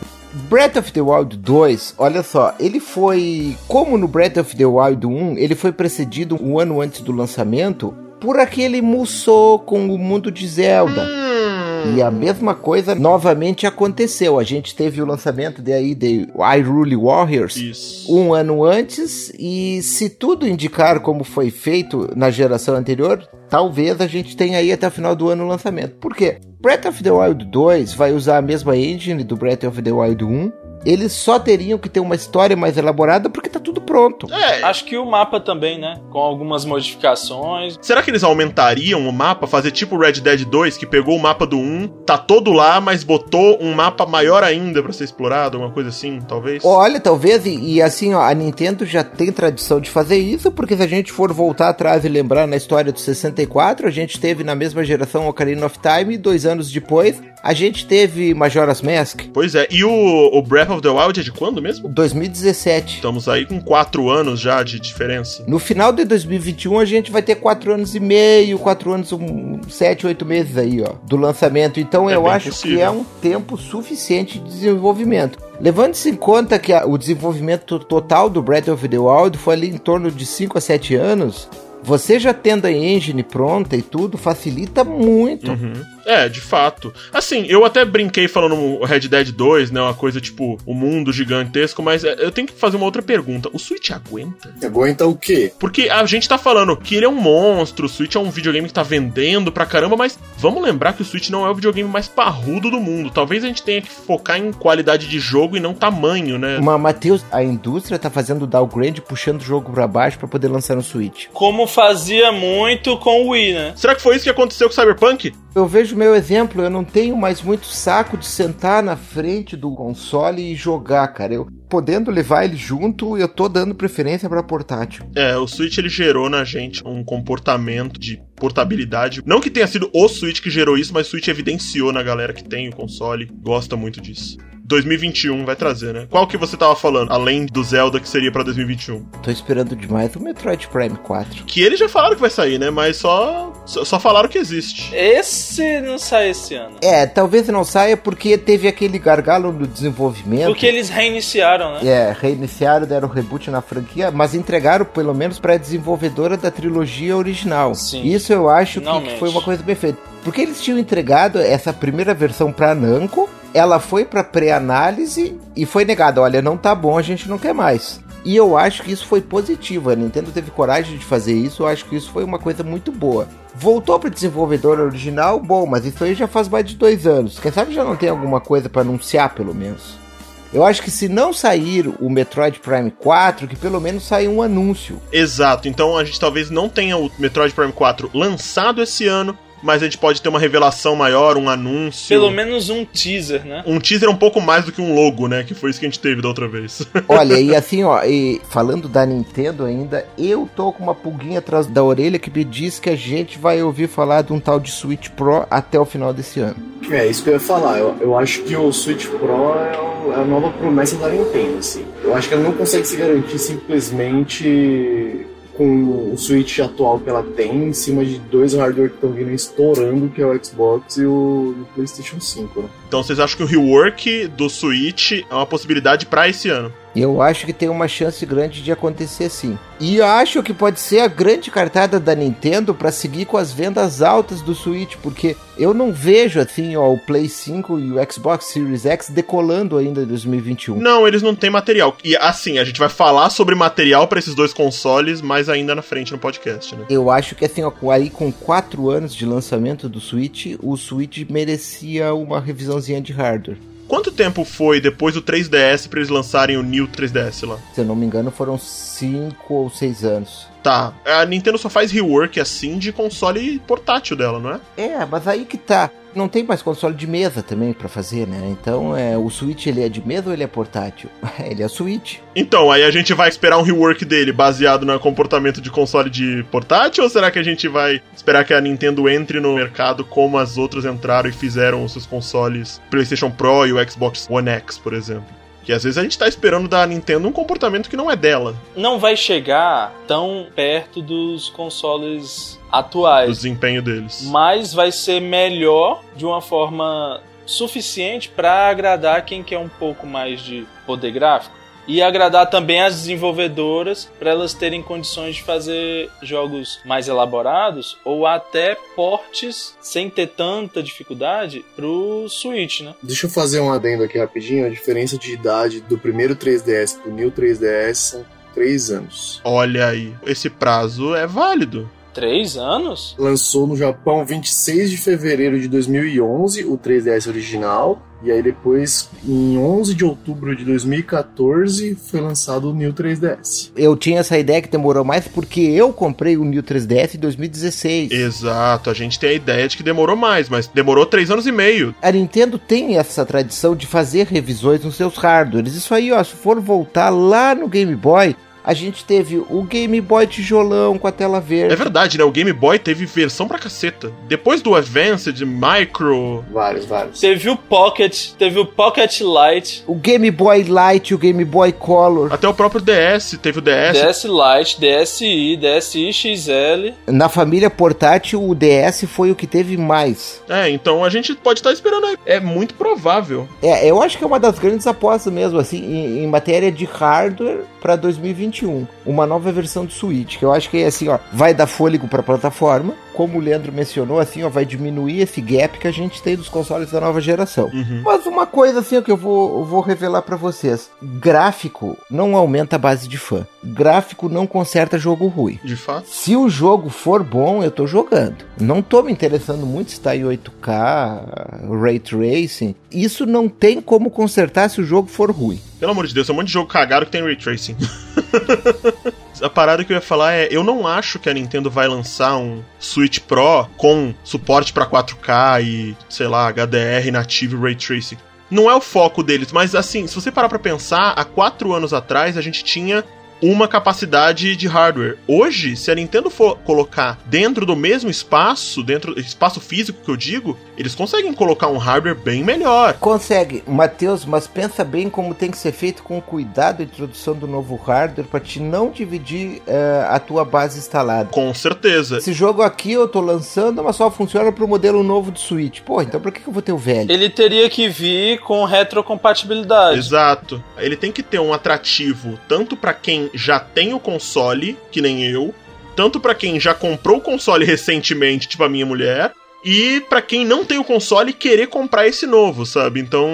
[SPEAKER 3] Breath of the Wild 2, olha só, ele foi. Como no Breath of the Wild 1, ele foi precedido um ano antes do lançamento por aquele Musou com o mundo de Zelda. E a mesma coisa novamente aconteceu. A gente teve o lançamento de aí de Hyrule Warriors
[SPEAKER 1] Isso.
[SPEAKER 3] um ano antes e se tudo indicar como foi feito na geração anterior, talvez a gente tenha aí até o final do ano o lançamento. Por quê? Breath of the Wild 2 vai usar a mesma engine do Breath of the Wild 1. Eles só teriam que ter uma história mais elaborada porque tá tudo pronto.
[SPEAKER 1] É,
[SPEAKER 4] Acho que o mapa também, né? Com algumas modificações.
[SPEAKER 1] será que eles aumentariam o mapa, fazer tipo Red Dead 2, que pegou o mapa do 1, tá todo lá, mas botou um mapa maior ainda pra ser explorado, uma coisa assim, talvez?
[SPEAKER 3] Olha, talvez, e, e assim, ó, a Nintendo já tem tradição de fazer isso, porque se a gente for voltar atrás e lembrar na história do 64, a gente teve na mesma geração Ocarina of Time, e dois anos depois, a gente teve Majora's Mask,
[SPEAKER 1] Pois é, e o, o Breath of the Wild é de quando mesmo?
[SPEAKER 3] 2017.
[SPEAKER 1] Estamos aí com 4 anos já de diferença.
[SPEAKER 3] No final de 2021 a gente vai ter quatro anos e meio, quatro anos, um, sete, oito meses aí, ó, do lançamento. Então
[SPEAKER 1] É
[SPEAKER 3] eu acho
[SPEAKER 1] possível.
[SPEAKER 3] que é um tempo suficiente de desenvolvimento. Levando-se em conta que a- o desenvolvimento total do Breath of the Wild foi ali em torno de 5 a 7 anos, você já tendo a engine pronta e tudo facilita muito.
[SPEAKER 1] Uhum. É, de fato. Assim, eu até brinquei falando no Red Dead 2, né? Uma coisa tipo, o mundo gigantesco, mas é, eu tenho que fazer uma outra pergunta. O Switch aguenta?
[SPEAKER 2] Aguenta o quê?
[SPEAKER 1] Porque a gente tá falando que ele é um monstro, o Switch é um videogame que tá vendendo pra caramba, mas vamos lembrar que o Switch não é o videogame mais parrudo do mundo. Talvez a gente tenha que focar em qualidade de jogo e não tamanho, né?
[SPEAKER 3] Mas, Matheus, a indústria tá fazendo downgrade, puxando o jogo pra baixo pra poder lançar no Switch.
[SPEAKER 4] Como fazia muito com o Wii, né?
[SPEAKER 1] Será que foi isso que aconteceu com o Cyberpunk?
[SPEAKER 3] Eu vejo meu exemplo, eu não tenho mais muito saco de sentar na frente do console e jogar, cara. Eu podendo levar ele junto, eu tô dando preferência pra portátil.
[SPEAKER 1] É, o Switch ele gerou na gente um comportamento de portabilidade. Não que tenha sido o Switch que gerou isso, mas o Switch evidenciou na galera que tem o console, gosta muito disso. 2021 vai trazer, né? Qual que você tava falando, além do Zelda que seria pra 2021?
[SPEAKER 3] Tô esperando demais o Metroid Prime 4.
[SPEAKER 1] Que eles já falaram que vai sair, né? Mas só só, só falaram que existe.
[SPEAKER 4] Esse não sai esse ano.
[SPEAKER 3] É, talvez não saia porque teve aquele gargalo no desenvolvimento.
[SPEAKER 4] Porque eles reiniciaram, né?
[SPEAKER 3] É, reiniciaram, deram reboot na franquia, mas entregaram pelo menos pra desenvolvedora da trilogia original.
[SPEAKER 4] Sim.
[SPEAKER 3] Isso eu acho que, que foi uma coisa bem feita. Porque eles tinham entregado essa primeira versão pra Namco, ela foi pra pré-análise e foi negada. Olha, não tá bom, a gente não quer mais. E eu acho que isso foi positivo. A Nintendo teve coragem de fazer isso. Eu acho que isso foi uma coisa muito boa. Voltou para desenvolvedor original, bom, mas isso aí já faz mais de dois anos. Quem sabe já não tem alguma coisa para anunciar, pelo menos. Eu acho que se não sair o Metroid Prime 4, que pelo menos saia um anúncio.
[SPEAKER 1] Exato. Então a gente talvez não tenha o Metroid Prime 4 lançado esse ano, mas a gente pode ter uma revelação maior, um anúncio.
[SPEAKER 4] Pelo menos um teaser, né?
[SPEAKER 1] Um teaser um pouco mais do que um logo, né? Que foi isso que a gente teve da outra vez. *laughs*
[SPEAKER 3] Olha, e assim, ó, e falando da Nintendo ainda, eu tô com uma pulguinha atrás da orelha que me diz que a gente vai ouvir falar de um tal de Switch Pro até o final desse ano.
[SPEAKER 2] É, isso que eu ia falar. Eu, eu acho que o Switch Pro é, o- é a nova promessa da Nintendo, assim. Eu acho que ela não consegue se garantir simplesmente com o Switch atual que ela tem em cima de dois hardware que estão vindo estourando, que é o Xbox e o, o PlayStation 5, né?
[SPEAKER 1] então vocês acham que o rework do Switch é uma possibilidade pra esse ano?
[SPEAKER 3] Eu acho que tem uma chance grande de acontecer sim. E acho que pode ser a grande cartada da Nintendo para seguir com as vendas altas do Switch, porque eu não vejo assim, ó, o Play 5 e o Xbox Series X decolando ainda em 2021.
[SPEAKER 1] Não, eles não têm material. E assim, a gente vai falar sobre material pra esses dois consoles mais ainda na frente no podcast, né?
[SPEAKER 3] Eu acho que assim, ó, aí com 4 anos de lançamento do Switch, o Switch merecia uma revisãozinha de hardware.
[SPEAKER 1] Quanto tempo foi depois do 3DS pra eles lançarem o New 3DS lá?
[SPEAKER 3] Se eu não me engano, foram 5 ou 6 anos.
[SPEAKER 1] Tá, a Nintendo só faz rework assim de console portátil dela, não é?
[SPEAKER 3] É, mas aí que tá. Não tem mais console de mesa também pra fazer, né? Então, é, o Switch ele é de mesa ou ele é portátil? *laughs* ele é Switch.
[SPEAKER 1] Então, aí a gente vai esperar um rework dele baseado no comportamento de console de portátil ou será que a gente vai esperar que a Nintendo entre no mercado como as outras entraram e fizeram os seus consoles PlayStation Pro e o Xbox One X, por exemplo? Que às vezes a gente tá esperando da Nintendo um comportamento que não é dela,
[SPEAKER 4] Não vai chegar tão perto dos consoles
[SPEAKER 1] do
[SPEAKER 4] atuais.
[SPEAKER 1] desempenho deles.
[SPEAKER 4] mas vai ser melhor de uma forma suficiente para agradar quem quer um pouco mais de poder gráfico e agradar também as desenvolvedoras para elas terem condições de fazer jogos mais elaborados ou até portes sem ter tanta dificuldade pro Switch, né?
[SPEAKER 2] Deixa eu fazer um adendo aqui rapidinho. A diferença de idade do primeiro 3DS pro New 3DS são 3 anos.
[SPEAKER 1] Olha aí, esse prazo é válido.
[SPEAKER 4] Três anos?
[SPEAKER 2] Lançou no Japão 26 de fevereiro de 2011 o 3DS original. E aí depois, em 11 de outubro de 2014, foi lançado o New 3DS.
[SPEAKER 3] Eu tinha essa ideia que demorou mais porque eu comprei o New 3DS em 2016.
[SPEAKER 1] Exato, a gente tem a ideia de que demorou mais, mas demorou três anos e meio.
[SPEAKER 3] A Nintendo tem essa tradição de fazer revisões nos seus hardwares. Isso aí, ó, se for voltar lá no Game Boy, a gente teve o Game Boy tijolão com a tela verde.
[SPEAKER 1] É verdade, né? O Game Boy teve versão pra caceta. Depois do Advanced, Micro.
[SPEAKER 2] Vários, vários.
[SPEAKER 4] Teve o Pocket, teve o Pocket Lite.
[SPEAKER 3] O Game Boy Lite, o Game Boy Color.
[SPEAKER 1] Até o próprio DS, teve o DS.
[SPEAKER 4] DS Lite, DSi, DSi XL.
[SPEAKER 3] Na família portátil, o DS foi o que teve mais.
[SPEAKER 1] É, então a gente pode estar esperando aí. É muito provável.
[SPEAKER 3] É, eu acho que é uma das grandes apostas mesmo, assim, em, em matéria de hardware para 2021. Uma nova versão do Switch, que eu acho que é assim, ó, vai dar fôlego para a plataforma, como o Leandro mencionou, assim, ó, vai diminuir esse gap que a gente tem dos consoles da nova geração.
[SPEAKER 1] Uhum.
[SPEAKER 3] Mas uma coisa assim ó, que eu vou, eu vou revelar para vocês: gráfico não aumenta a base de fã. Gráfico não conserta jogo ruim.
[SPEAKER 1] De fato.
[SPEAKER 3] Se o jogo for bom, eu tô jogando. Não tô me interessando muito se tá em 8K, Ray Tracing. Isso não tem como consertar se o jogo for ruim.
[SPEAKER 1] Pelo amor de Deus, é um monte de jogo cagado que tem ray tracing. *laughs* a parada que eu ia falar é: eu não acho que a Nintendo vai lançar um Switch Pro com suporte pra 4K e, sei lá, HDR nativo e ray tracing. Não é o foco deles, mas assim, se você parar pra pensar, há quatro anos atrás a gente tinha uma capacidade de hardware. Hoje, se a Nintendo for colocar dentro do mesmo espaço, dentro do espaço físico que eu digo, eles conseguem colocar um hardware bem melhor.
[SPEAKER 3] Consegue, Matheus, mas pensa bem como tem que ser feito com cuidado a introdução do novo hardware para te não dividir uh, a tua base instalada.
[SPEAKER 1] Com certeza.
[SPEAKER 3] Esse jogo aqui eu tô lançando, mas só funciona pro modelo novo do Switch. Pô, então por que, que eu vou ter o velho?
[SPEAKER 4] Ele teria que vir com retrocompatibilidade.
[SPEAKER 1] Exato. Ele tem que ter um atrativo tanto para quem já tem o console, que nem eu, tanto para quem já comprou o console *laughs* recentemente, tipo a minha mulher, e para quem não tem o console e querer comprar esse novo, sabe? Então,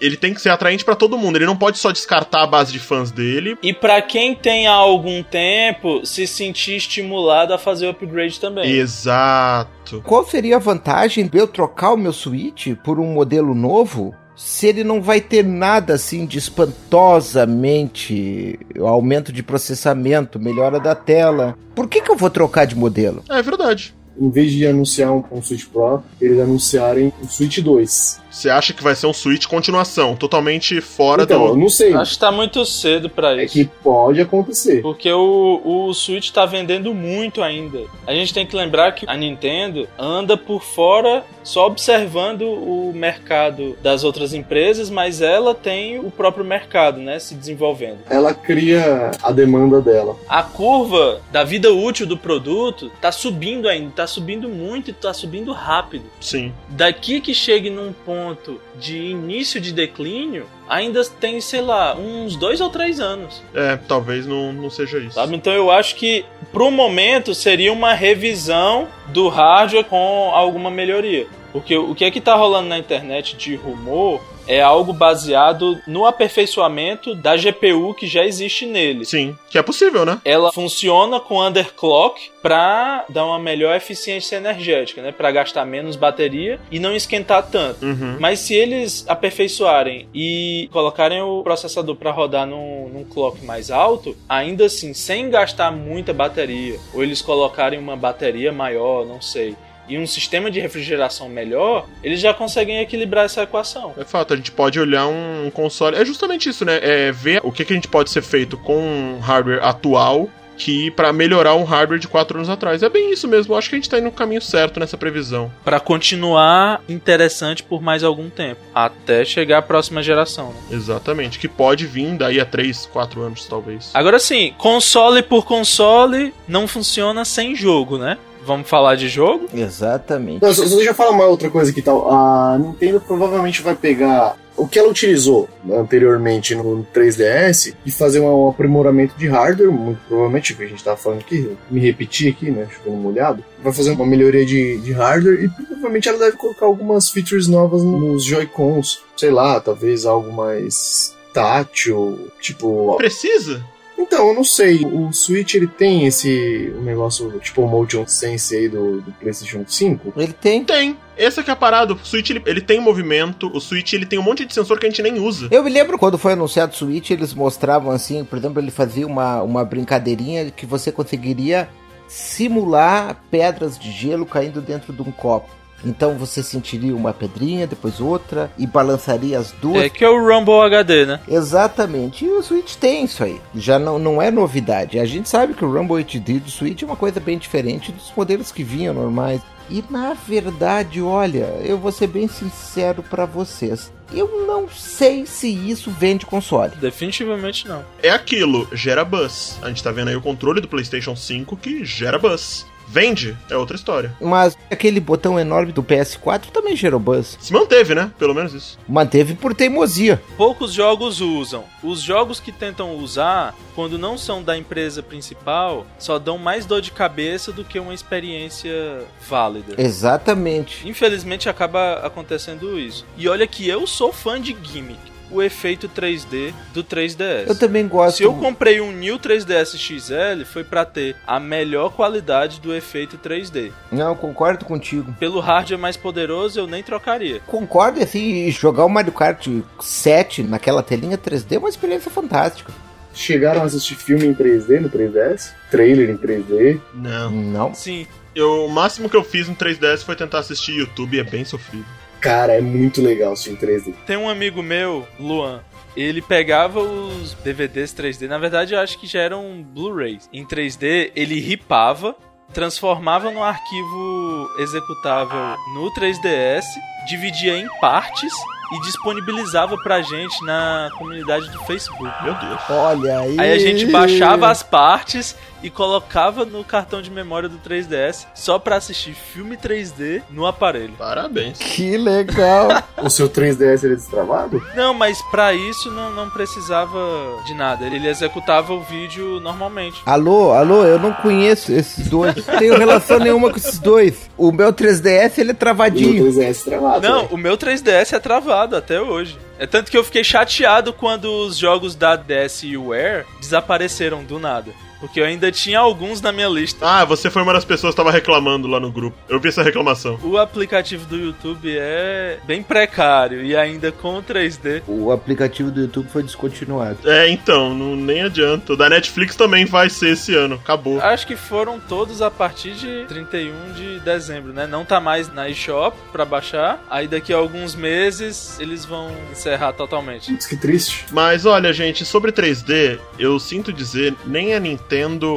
[SPEAKER 1] ele tem que ser atraente para todo mundo. Ele não pode só descartar a base de fãs dele.
[SPEAKER 4] E para quem tem há algum tempo se sentir estimulado a fazer o upgrade também.
[SPEAKER 1] Exato.
[SPEAKER 3] Qual seria a vantagem de eu trocar o meu Switch por um modelo novo? Se ele não vai ter nada assim de espantosamente aumento de processamento, melhora da tela, por que, que eu vou trocar de modelo?
[SPEAKER 1] É verdade.
[SPEAKER 2] Em vez de anunciar um, um Switch Pro, eles anunciarem o Switch 2.
[SPEAKER 1] Você acha que vai ser um Switch continuação, totalmente fora
[SPEAKER 2] então,
[SPEAKER 1] do.
[SPEAKER 2] eu não sei.
[SPEAKER 4] Acho que tá muito cedo para
[SPEAKER 2] É
[SPEAKER 4] isso.
[SPEAKER 2] que pode acontecer.
[SPEAKER 4] Porque o, o Switch tá vendendo muito ainda. A gente tem que lembrar que a Nintendo anda por fora só observando o mercado das outras empresas, mas ela tem o próprio mercado, né, se desenvolvendo.
[SPEAKER 2] Ela cria a demanda dela.
[SPEAKER 4] A curva da vida útil do produto tá subindo ainda, tá subindo muito e tá subindo rápido.
[SPEAKER 1] Sim.
[SPEAKER 4] Daqui que chegue num ponto de início de declínio, ainda tem, sei lá, uns dois ou três anos.
[SPEAKER 1] É, talvez não, não seja isso.
[SPEAKER 4] Sabe? Então eu acho que pro momento seria uma revisão do hardware com alguma melhoria. Porque o que é que tá rolando na internet de rumor é algo baseado no aperfeiçoamento da GPU que já existe nele.
[SPEAKER 1] Sim, que é possível, né?
[SPEAKER 4] Ela funciona com underclock para dar uma melhor eficiência energética, né? Para gastar menos bateria e não esquentar tanto.
[SPEAKER 1] Uhum.
[SPEAKER 4] Mas se eles aperfeiçoarem e colocarem o processador para rodar num, num clock mais alto, ainda assim, sem gastar muita bateria, ou eles colocarem uma bateria maior, não sei, e um sistema de refrigeração melhor, eles já conseguem equilibrar essa equação.
[SPEAKER 1] É fato, a gente pode olhar um console. É justamente isso, né? É ver o que, que a gente pode ser feito com um hardware atual que para melhorar um hardware de 4 anos atrás. É bem isso mesmo. Eu acho que a gente tá indo no caminho certo nessa previsão.
[SPEAKER 4] Para continuar interessante por mais algum tempo, até chegar a próxima geração. Né?
[SPEAKER 1] Exatamente, que pode vir daí a 3, 4 anos talvez.
[SPEAKER 4] Agora sim, console por console não funciona sem jogo, né? Vamos falar de jogo?
[SPEAKER 3] Exatamente.
[SPEAKER 2] Não, só, só deixa eu falar uma outra coisa aqui tal. A Nintendo provavelmente vai pegar o que ela utilizou anteriormente no 3DS e fazer um aprimoramento de hardware, muito provavelmente, que a gente tava falando aqui, me repetir aqui, né? Chovendo molhado. Vai fazer uma melhoria de, de hardware e provavelmente ela deve colocar algumas features novas nos Joy-Cons. Sei lá, talvez algo mais tátil, tipo.
[SPEAKER 1] Precisa?
[SPEAKER 2] Então, eu não sei. O Switch ele tem esse negócio tipo o Motion Sense aí do, do PlayStation 5?
[SPEAKER 3] Ele tem.
[SPEAKER 1] Tem. Essa que é a parada. O Switch ele, ele tem movimento. O Switch ele tem um monte de sensor que a gente nem usa.
[SPEAKER 3] Eu me lembro quando foi anunciado o Switch, eles mostravam assim, por exemplo, ele fazia uma, uma brincadeirinha que você conseguiria simular pedras de gelo caindo dentro de um copo. Então você sentiria uma pedrinha, depois outra, e balançaria as duas.
[SPEAKER 4] É que é o Rumble HD, né?
[SPEAKER 3] Exatamente. E o Switch tem isso aí. Já não, não é novidade. A gente sabe que o Rumble HD do Switch é uma coisa bem diferente dos modelos que vinham normais. E na verdade, olha, eu vou ser bem sincero para vocês. Eu não sei se isso vende console.
[SPEAKER 4] Definitivamente não.
[SPEAKER 1] É aquilo, gera buzz. A gente tá vendo aí o controle do PlayStation 5 que gera buzz. Vende, é outra história.
[SPEAKER 3] Mas aquele botão enorme do PS4 também gerou buzz.
[SPEAKER 1] Se manteve, né? Pelo menos isso.
[SPEAKER 3] Manteve por teimosia.
[SPEAKER 4] Poucos jogos usam. Os jogos que tentam usar, quando não são da empresa principal, só dão mais dor de cabeça do que uma experiência válida.
[SPEAKER 3] Exatamente.
[SPEAKER 4] Infelizmente acaba acontecendo isso. E olha que eu sou fã de gimmick. O efeito 3D do 3DS.
[SPEAKER 3] Eu também gosto.
[SPEAKER 4] Se eu comprei um New 3DS XL, foi pra ter a melhor qualidade do efeito 3D.
[SPEAKER 3] Não, concordo contigo.
[SPEAKER 4] Pelo hardware mais poderoso, eu nem trocaria.
[SPEAKER 3] Concordo, assim, jogar o Mario Kart 7 naquela telinha 3D é uma experiência fantástica.
[SPEAKER 2] Chegaram a assistir filme em 3D no 3DS? Trailer em 3D?
[SPEAKER 1] Não.
[SPEAKER 3] Não.
[SPEAKER 4] Sim.
[SPEAKER 1] Eu, o máximo que eu fiz no 3DS foi tentar assistir YouTube e é bem sofrido.
[SPEAKER 2] Cara, é muito legal assistir em 3D.
[SPEAKER 4] Tem um amigo meu, Luan. Ele pegava os DVDs 3D, na verdade eu acho que já eram Blu-rays. Em 3D, ele ripava, transformava no arquivo executável no 3DS, dividia em partes e disponibilizava pra gente na comunidade do Facebook.
[SPEAKER 1] Meu Deus.
[SPEAKER 3] Olha aí.
[SPEAKER 4] Aí a gente baixava as partes e colocava no cartão de memória do 3DS só pra assistir filme 3D no aparelho.
[SPEAKER 1] Parabéns.
[SPEAKER 3] Que legal.
[SPEAKER 2] O seu 3DS ele é destravado?
[SPEAKER 4] Não, mas pra isso não, não precisava de nada. Ele executava o vídeo normalmente.
[SPEAKER 3] alô, alô, eu não conheço esses dois. Não tenho relação nenhuma com esses dois. O meu 3DS, ele é
[SPEAKER 2] E o
[SPEAKER 3] travadinho.
[SPEAKER 2] 3DS travado.
[SPEAKER 4] Não,
[SPEAKER 2] né?
[SPEAKER 4] o meu 3DS é travado até hoje. É tanto que eu fiquei chateado quando os jogos da DSiWare desapareceram do nada. Porque eu ainda tinha alguns na minha lista.
[SPEAKER 1] Ah, você foi uma das pessoas que tava reclamando lá no grupo. Eu vi essa reclamação.
[SPEAKER 4] O aplicativo do YouTube é bem precário e ainda com o 3D.
[SPEAKER 3] O aplicativo do YouTube foi descontinuado.
[SPEAKER 1] É, então, não, nem adianta. O da Netflix também vai ser esse ano. Acabou.
[SPEAKER 4] Acho que foram todos a partir de 31 de dezembro, né? Não tá mais na eShop pra baixar. Aí daqui a alguns meses eles vão encerrar totalmente.
[SPEAKER 2] Putz, que triste.
[SPEAKER 1] Mas olha, gente, sobre 3D, eu sinto dizer, nem a Nintendo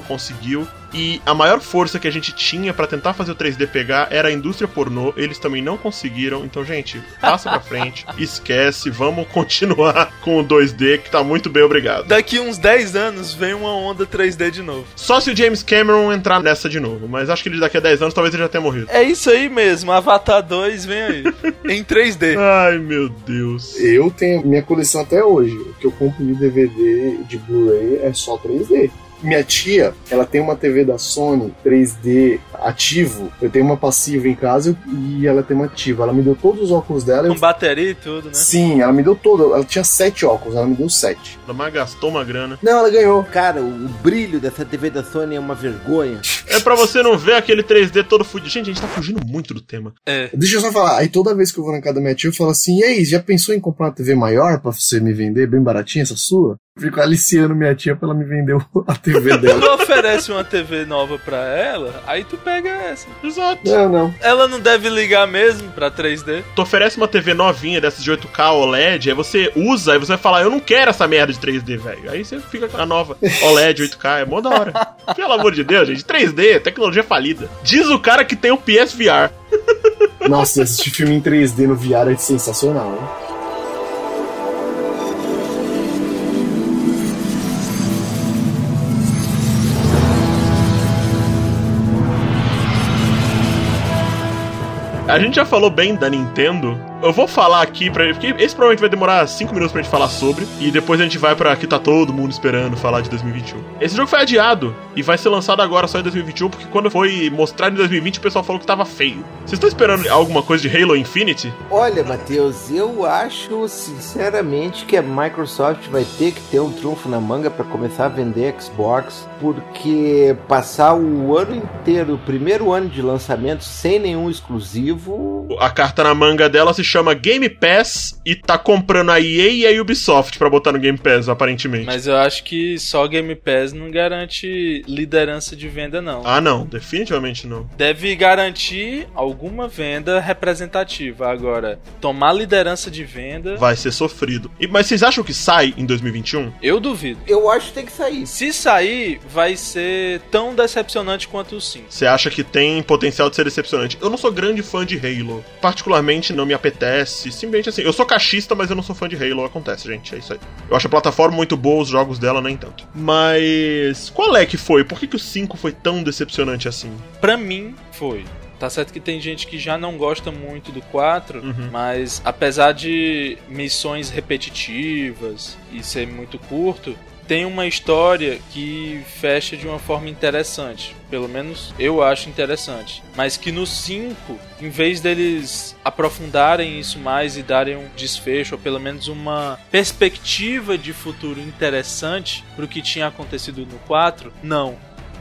[SPEAKER 1] conseguiu. E a maior força que a gente tinha pra tentar fazer o 3D pegar era a indústria pornô. Eles também não conseguiram. Então, gente, passa pra frente, *laughs* esquece, vamos continuar com o 2D que tá muito bem, obrigado.
[SPEAKER 4] Daqui uns 10 anos vem uma onda 3D de novo.
[SPEAKER 1] Só se o James Cameron entrar nessa de novo, mas acho que ele daqui a 10 anos talvez ele já tenha morrido.
[SPEAKER 4] É isso aí mesmo, Avatar 2 vem aí. *laughs* em 3D.
[SPEAKER 1] Ai, meu Deus.
[SPEAKER 2] Eu tenho minha coleção até hoje. O que eu compro de DVD de Blu-ray é só 3D. Minha tia, ela tem uma TV da Sony 3D ativo. Eu tenho uma passiva em casa e ela tem uma ativa. Ela me deu todos os óculos dela.
[SPEAKER 4] Com
[SPEAKER 2] Eu...
[SPEAKER 4] bateria e tudo, né?
[SPEAKER 2] Sim, ela me deu todo. Ela tinha sete óculos, ela me deu sete.
[SPEAKER 1] Mas gastou uma grana.
[SPEAKER 2] Não, ela ganhou.
[SPEAKER 3] Cara, o brilho dessa TV da Sony é uma vergonha.
[SPEAKER 1] É pra você não ver aquele 3D todo fudido. Gente, a gente tá fugindo muito do tema.
[SPEAKER 4] É.
[SPEAKER 2] Deixa eu só falar. Aí toda vez que eu vou na casa da minha tia, eu falo assim: e aí, já pensou em comprar uma TV maior pra você me vender bem baratinha essa sua? Fico aliciando minha tia pra ela me vender a TV *laughs* dela.
[SPEAKER 4] Tu oferece uma TV nova pra ela, aí tu pega essa.
[SPEAKER 1] Exato.
[SPEAKER 2] Não, não.
[SPEAKER 4] Ela não deve ligar mesmo pra 3D.
[SPEAKER 1] Tu oferece uma TV novinha dessas de 8K OLED, aí você usa, aí você vai falar, eu não quero essa merda de 3D, velho. Aí você fica com a nova OLED 8K, é mó da hora. *laughs* Pelo amor de Deus, gente, 3D, tecnologia falida. Diz o cara que tem o PSVR.
[SPEAKER 2] Nossa, assistir filme em 3D no VR é sensacional, né?
[SPEAKER 1] A gente já falou bem da Nintendo Eu vou falar aqui pra porque esse provavelmente vai demorar 5 minutos pra gente falar sobre, e depois a gente vai pra que tá todo mundo esperando falar de 2021. Esse jogo foi adiado e vai ser lançado agora só em 2021, porque quando foi mostrado em 2020 o pessoal falou que tava feio. Vocês estão esperando alguma coisa de Halo Infinity?
[SPEAKER 3] Olha, Matheus, eu acho sinceramente que a Microsoft vai ter que ter um trunfo na manga para começar a vender Xbox, porque passar o ano inteiro, o primeiro ano de lançamento sem nenhum exclusivo.
[SPEAKER 1] A carta na manga dela se chama Game Pass e tá comprando a EA e a Ubisoft pra botar no Game Pass, aparentemente.
[SPEAKER 4] Mas eu acho que só Game Pass não garante liderança de venda, não.
[SPEAKER 1] Ah, não, definitivamente não.
[SPEAKER 4] Deve garantir alguma venda representativa. Agora, tomar liderança de venda.
[SPEAKER 1] Vai ser sofrido. E, mas vocês acham que sai em 2021?
[SPEAKER 4] Eu duvido.
[SPEAKER 3] Eu acho que tem que sair.
[SPEAKER 4] Se sair, vai ser tão decepcionante quanto o 5.
[SPEAKER 1] Você acha que tem potencial de ser decepcionante? Eu não sou grande fã de Halo. Particularmente não me apetece. Simplesmente assim, eu sou cachista, mas eu não sou fã de Halo. Acontece, gente. É isso aí. Eu acho a plataforma muito boa, os jogos dela nem tanto. Mas. Qual é que foi? Por que, que o 5 foi tão decepcionante assim?
[SPEAKER 4] Pra mim, foi. Tá certo que tem gente que já não gosta muito do 4,
[SPEAKER 1] Uhum.
[SPEAKER 4] mas apesar de missões repetitivas e ser muito curto, tem uma história que fecha de uma forma interessante. Pelo menos eu acho interessante. Mas que no 5, em vez deles aprofundarem isso mais e darem um desfecho, ou pelo menos uma perspectiva de futuro interessante pro que tinha acontecido no 4, não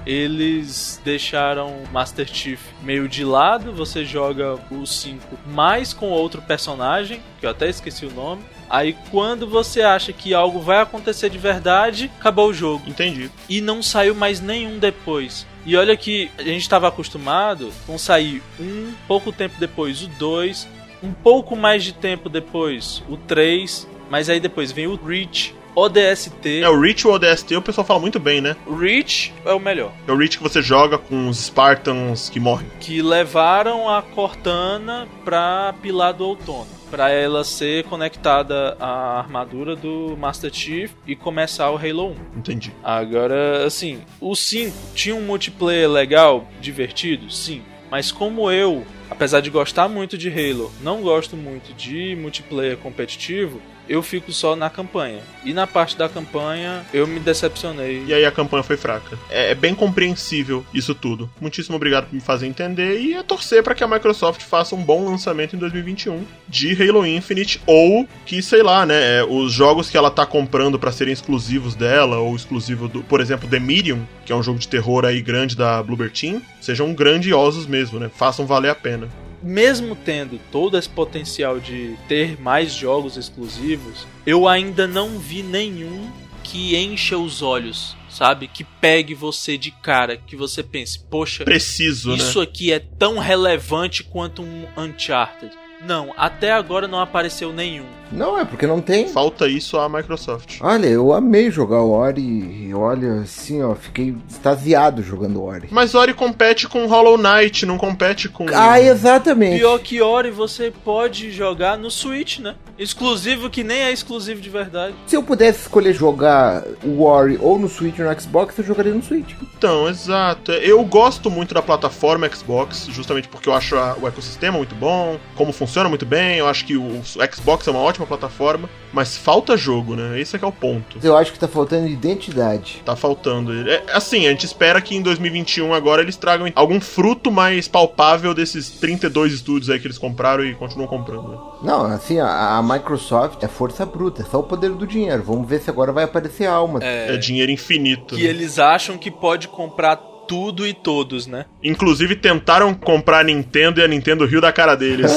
[SPEAKER 4] eles deixaram Master Chief meio de lado, você joga o 5 mais com outro personagem, que eu até esqueci o nome. Aí quando você acha que algo vai acontecer de verdade, acabou o jogo.
[SPEAKER 1] Entendi.
[SPEAKER 4] E não saiu mais nenhum depois. E olha que a gente estava acostumado com sair um, pouco tempo depois o 2, um pouco mais de tempo depois o 3, mas aí depois vem o Reach, ODST.
[SPEAKER 1] É, o Reach ou ODST o pessoal fala muito bem, né?
[SPEAKER 4] O Reach é o melhor.
[SPEAKER 1] É o Reach que você joga com os Spartans que morrem.
[SPEAKER 4] que levaram a Cortana pra Pilar do Outono, Pra ela ser conectada à armadura do Master Chief e começar o Halo 1.
[SPEAKER 1] Entendi.
[SPEAKER 4] Agora, assim, o 5 tinha um multiplayer legal, divertido, sim, mas como eu, apesar de gostar muito de Halo, não gosto muito de multiplayer competitivo, eu fico só na campanha. E na parte da campanha, eu me decepcionei.
[SPEAKER 1] E aí a campanha foi fraca. É, é bem compreensível isso tudo. Muitíssimo obrigado por me fazer entender e é torcer para que a Microsoft faça um bom lançamento em 2021 de Halo Infinite ou que, sei lá, né, é, os jogos que ela tá comprando para serem exclusivos dela ou exclusivo do, por exemplo, The Medium, que é um jogo de terror aí grande da Bloober Team, sejam grandiosos mesmo, né? Façam valer a pena.
[SPEAKER 4] Mesmo tendo todo esse potencial de ter mais jogos exclusivos, eu ainda não vi nenhum que encha os olhos, sabe? Que pegue você de cara, que você pense, poxa,
[SPEAKER 1] Preciso, né?
[SPEAKER 4] isso aqui é tão relevante quanto um Uncharted. Não, até agora não apareceu nenhum.
[SPEAKER 3] Não, é porque não tem.
[SPEAKER 1] Falta isso à Microsoft.
[SPEAKER 3] Olha, eu amei jogar o Ori. e Olha, assim, ó, fiquei extasiado jogando Ori.
[SPEAKER 1] Mas Ori compete com Hollow Knight, não compete com.
[SPEAKER 3] Ah, exatamente.
[SPEAKER 4] Pior que Ori você pode jogar no Switch, né? Exclusivo que nem é exclusivo de verdade.
[SPEAKER 3] Se eu pudesse escolher jogar o Ori ou no Switch ou no Xbox, eu jogaria no Switch.
[SPEAKER 1] Então, exato. Eu gosto muito da plataforma Xbox, justamente porque eu acho a- o ecossistema muito bom, como funciona muito bem, eu acho que o, Xbox é uma ótima plataforma, mas falta jogo, né? Esse é que é o ponto.
[SPEAKER 3] Eu acho que tá faltando identidade.
[SPEAKER 1] Tá faltando. É, assim, a gente espera que em 2021 agora eles tragam algum fruto mais palpável desses 32 estúdios aí que eles compraram e continuam comprando. né?
[SPEAKER 3] Não, assim, a, a Microsoft é força bruta, é só o poder do dinheiro. Vamos ver se agora vai aparecer alma.
[SPEAKER 1] É, dinheiro infinito.
[SPEAKER 4] Que
[SPEAKER 1] né?
[SPEAKER 4] eles acham que pode comprar tudo e todos, né?
[SPEAKER 1] Inclusive tentaram comprar a Nintendo e a Nintendo riu da cara deles.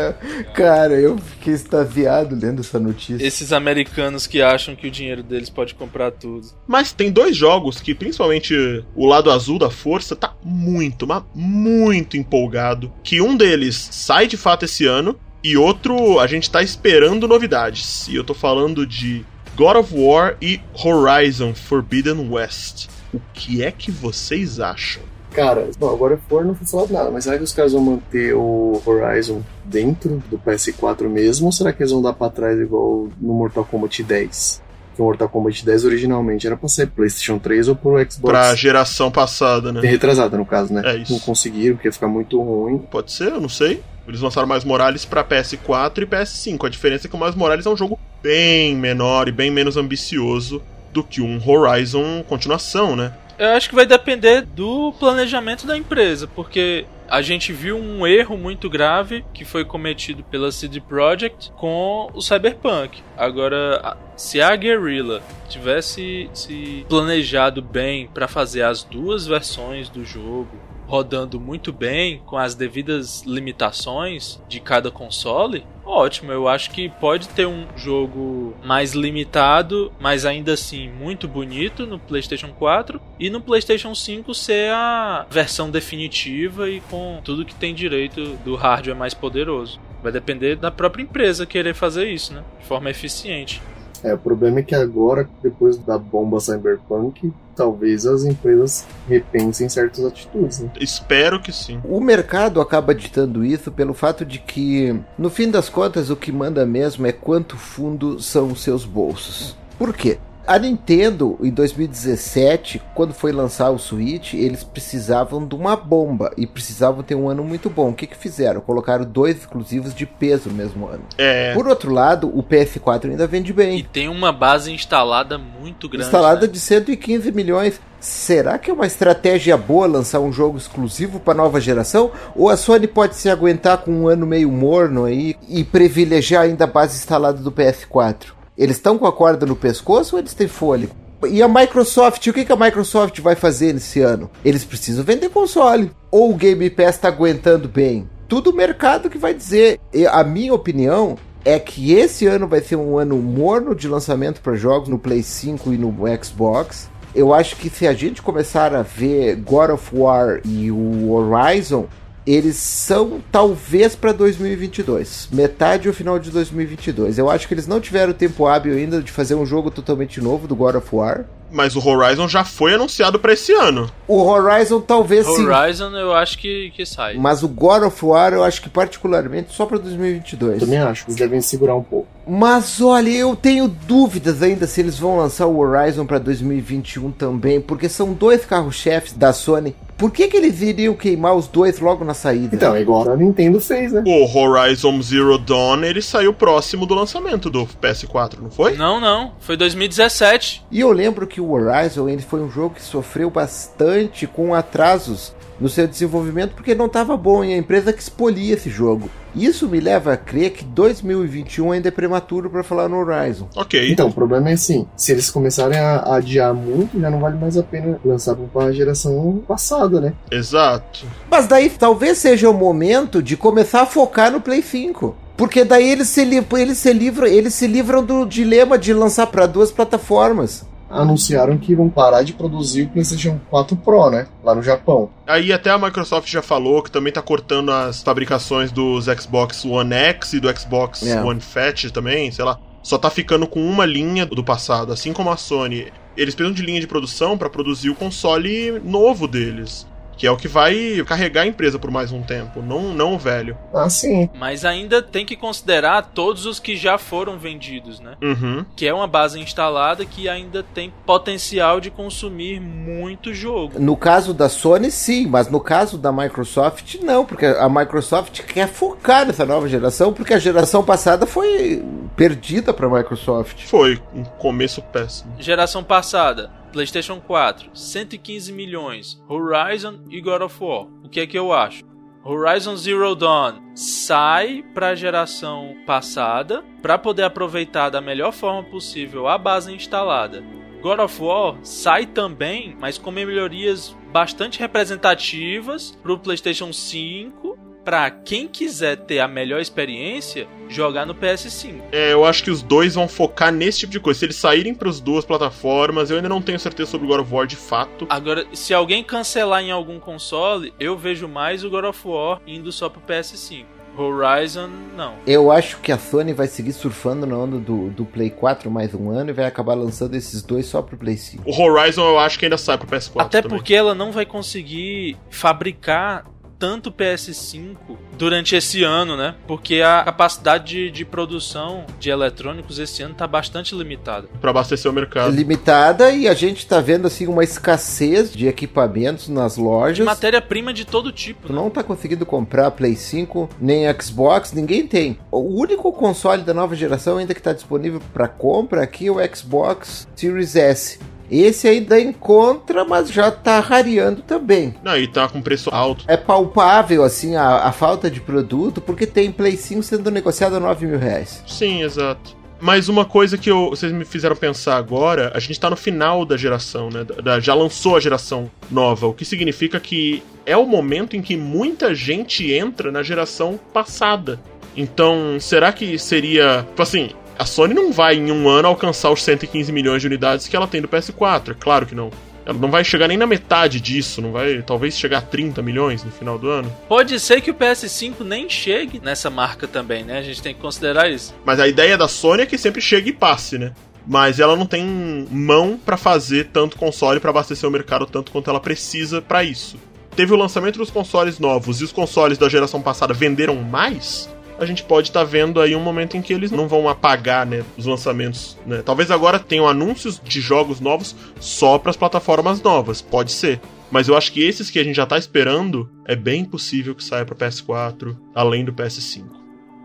[SPEAKER 1] *laughs*
[SPEAKER 3] Cara, eu fiquei extasiado lendo essa notícia.
[SPEAKER 4] Esses americanos que acham que o dinheiro deles pode comprar tudo.
[SPEAKER 1] Mas tem dois jogos que, principalmente o lado azul da força, tá muito, mas muito empolgado. Que um deles sai de fato esse ano e outro a gente tá esperando novidades. E eu tô falando de God of War e Horizon Forbidden West. O que é que vocês acham?
[SPEAKER 2] Cara, bom, agora for não foi falado nada, mas será que os caras vão manter o Horizon dentro do PS4 mesmo? Ou será que eles vão dar pra trás igual no Mortal Kombat 10? que o Mortal Kombat 10 originalmente era pra ser PlayStation 3 ou pro Xbox.
[SPEAKER 1] Pra geração passada, né?
[SPEAKER 2] Retrasada, no caso, né?
[SPEAKER 1] É isso.
[SPEAKER 2] Não conseguiram, porque ia ficar muito ruim.
[SPEAKER 1] Pode ser, eu não sei. Eles lançaram mais Morales pra PS4 e PS5. A diferença é que o Mais Morales é um jogo bem menor e bem menos ambicioso do que um Horizon continuação, né?
[SPEAKER 4] Eu acho que vai depender do planejamento da empresa, porque a gente viu um erro muito grave que foi cometido pela CD Projekt com o Cyberpunk. Agora, se a Guerrilla tivesse se planejado bem para fazer as duas versões do jogo rodando muito bem com as devidas limitações de cada console, ótimo. Eu acho que pode ter um jogo mais limitado, mas ainda assim muito bonito no PlayStation 4 e no PlayStation 5 ser a versão definitiva e com tudo que tem direito do hardware mais poderoso. Vai depender da própria empresa querer fazer isso, né? De forma eficiente.
[SPEAKER 2] É, o problema é que agora, depois da bomba Cyberpunk, talvez as empresas repensem certas atitudes, né?
[SPEAKER 1] Espero que sim.
[SPEAKER 3] O mercado acaba ditando isso pelo fato de que, no fim das contas, o que manda mesmo é quanto fundo são os seus bolsos. Por quê? A Nintendo, em 2017, quando foi lançar o Switch, eles precisavam de uma bomba e precisavam ter um ano muito bom. O que, que fizeram? Colocaram dois exclusivos de peso no mesmo ano.
[SPEAKER 1] É.
[SPEAKER 3] Por outro lado, o PS4 ainda vende
[SPEAKER 4] E
[SPEAKER 3] bem.
[SPEAKER 4] tem uma base instalada muito grande.
[SPEAKER 3] Instalada
[SPEAKER 4] né?
[SPEAKER 3] de 115 milhões. Será que é uma estratégia boa lançar um jogo exclusivo para nova geração? Ou a Sony pode se aguentar com um ano meio morno aí e privilegiar ainda a base instalada do PS4? Eles estão com a corda no pescoço ou eles têm fôlego? E a Microsoft, o que, que a Microsoft vai fazer nesse ano? Eles precisam vender console. Ou o Game Pass está aguentando bem? Tudo o mercado que vai dizer. E a minha opinião é que esse ano vai ser um ano morno de lançamento para jogos no Play 5 e no Xbox. Eu acho que se a gente começar a ver God of War e o Horizon, eles são talvez para 2022, metade ou final de 2022. Eu acho que eles não tiveram tempo hábil ainda de fazer um jogo totalmente novo do God of War.
[SPEAKER 1] Mas o Horizon já foi anunciado pra esse ano.
[SPEAKER 3] O Horizon talvez sim,
[SPEAKER 4] Horizon eu acho que, que sai.
[SPEAKER 3] mas o God of War eu acho que particularmente só para 2022.
[SPEAKER 2] Também acho, eles devem segurar um pouco.
[SPEAKER 3] Mas olha, eu tenho dúvidas ainda se eles vão lançar o Horizon para 2021 também, porque são dois carros-chefes da Sony. Por que, que eles iriam queimar os dois logo na saída?
[SPEAKER 2] Então, é igual a Nintendo fez, né?
[SPEAKER 1] O Horizon Zero Dawn, ele saiu próximo do lançamento do PS4, não foi?
[SPEAKER 4] Não, não. Foi 2017.
[SPEAKER 3] E eu lembro que o Horizon ele foi um jogo que sofreu bastante com atrasos no seu desenvolvimento porque não estava bom e a empresa que expolia esse jogo. Isso me leva a crer que 2021 ainda é prematuro para falar no Horizon.
[SPEAKER 1] Ok.
[SPEAKER 2] Então, o problema é assim, se eles começarem a adiar muito, já não vale mais a pena lançar pra geração passada, né?
[SPEAKER 1] Exato.
[SPEAKER 3] Mas daí talvez seja o momento de começar a focar no Play 5. Porque daí eles se, li- eles se livram, eles se livram do dilema de lançar para duas plataformas.
[SPEAKER 2] Anunciaram que vão parar de produzir o PlayStation 4 Pro, né? Lá no Japão.
[SPEAKER 1] Aí até a Microsoft já falou que também tá cortando as fabricações dos Xbox One X e do Xbox
[SPEAKER 3] É.
[SPEAKER 1] One Fat também, sei lá. Só tá ficando com uma linha do passado, assim como a Sony. Eles precisam de linha de produção pra produzir o console novo deles. Que é o que vai carregar a empresa por mais um tempo, não, não o velho.
[SPEAKER 2] Ah, sim.
[SPEAKER 4] Mas ainda tem que considerar todos os que já foram vendidos, né?
[SPEAKER 1] Uhum.
[SPEAKER 4] Que é uma base instalada que ainda tem potencial de consumir muito jogo.
[SPEAKER 3] No caso da Sony, sim, mas no caso da Microsoft, não, porque a Microsoft quer focar nessa nova geração, porque a geração passada foi perdida para a Microsoft.
[SPEAKER 1] Foi um começo péssimo.
[SPEAKER 4] Geração passada, PlayStation 4, 115 milhões, Horizon e God of War. O que é que eu acho? Horizon Zero Dawn sai para a geração passada para poder aproveitar da melhor forma possível a base instalada. God of War sai também, mas com melhorias bastante representativas para o PlayStation 5, para quem quiser ter a melhor experiência, jogar no PS5.
[SPEAKER 1] É, eu acho que os dois vão focar nesse tipo de coisa. Se eles saírem pras duas plataformas, eu ainda não tenho certeza sobre o God of War de fato.
[SPEAKER 4] Agora, se alguém cancelar em algum console, eu vejo mais o God of War indo só pro PS5. Horizon, não.
[SPEAKER 3] Eu acho que a Sony vai seguir surfando na onda do, do Play 4 mais um ano e vai acabar lançando esses dois só pro Play 5.
[SPEAKER 1] O Horizon eu acho que ainda sai pro PS4
[SPEAKER 4] Até
[SPEAKER 1] também.
[SPEAKER 4] porque ela não vai conseguir fabricar tanto PS5 durante esse ano, né? Porque a capacidade de, de produção de eletrônicos esse ano tá bastante limitada.
[SPEAKER 1] Pra abastecer o mercado.
[SPEAKER 3] Limitada e a gente tá vendo assim uma escassez de equipamentos nas lojas.
[SPEAKER 4] Matéria-prima de todo tipo.
[SPEAKER 3] Tu não tá conseguindo comprar Play 5 nem Xbox, ninguém tem. O único console da nova geração ainda que tá disponível para compra aqui é o Xbox Series S. Esse ainda encontra, mas já tá rareando também.
[SPEAKER 1] Não, e tá com preço alto.
[SPEAKER 3] É palpável, assim, a, a falta de produto, porque tem Play 5 sendo negociado a 9 mil reais.
[SPEAKER 1] Sim, exato. Mas uma coisa que eu- vocês me fizeram pensar agora, a gente tá no final da geração, né? Da- da- já lançou a geração nova, o que significa que é o momento em que muita gente entra na geração passada. Então, será que seria. Tipo assim, a Sony não vai em um ano alcançar os 115 milhões de unidades que ela tem do PS4, é claro que não. Ela não vai chegar nem na metade disso, não vai talvez chegar a 30 milhões no final do ano.
[SPEAKER 4] Pode ser que o PS5 nem chegue nessa marca também, né? A gente tem que considerar isso.
[SPEAKER 1] Mas a ideia da Sony é que sempre chegue e passe, né? Mas ela não tem mão pra fazer tanto console pra abastecer o mercado tanto quanto ela precisa pra isso. Teve o lançamento dos consoles novos e os consoles da geração passada venderam mais. A gente pode estar vendo aí um momento em que eles não vão apagar, né, os lançamentos, né? Talvez agora tenham anúncios de jogos novos só para as plataformas novas, pode ser. Mas eu acho que esses que a gente já tá esperando é bem possível que saia para PS4, além do PS5.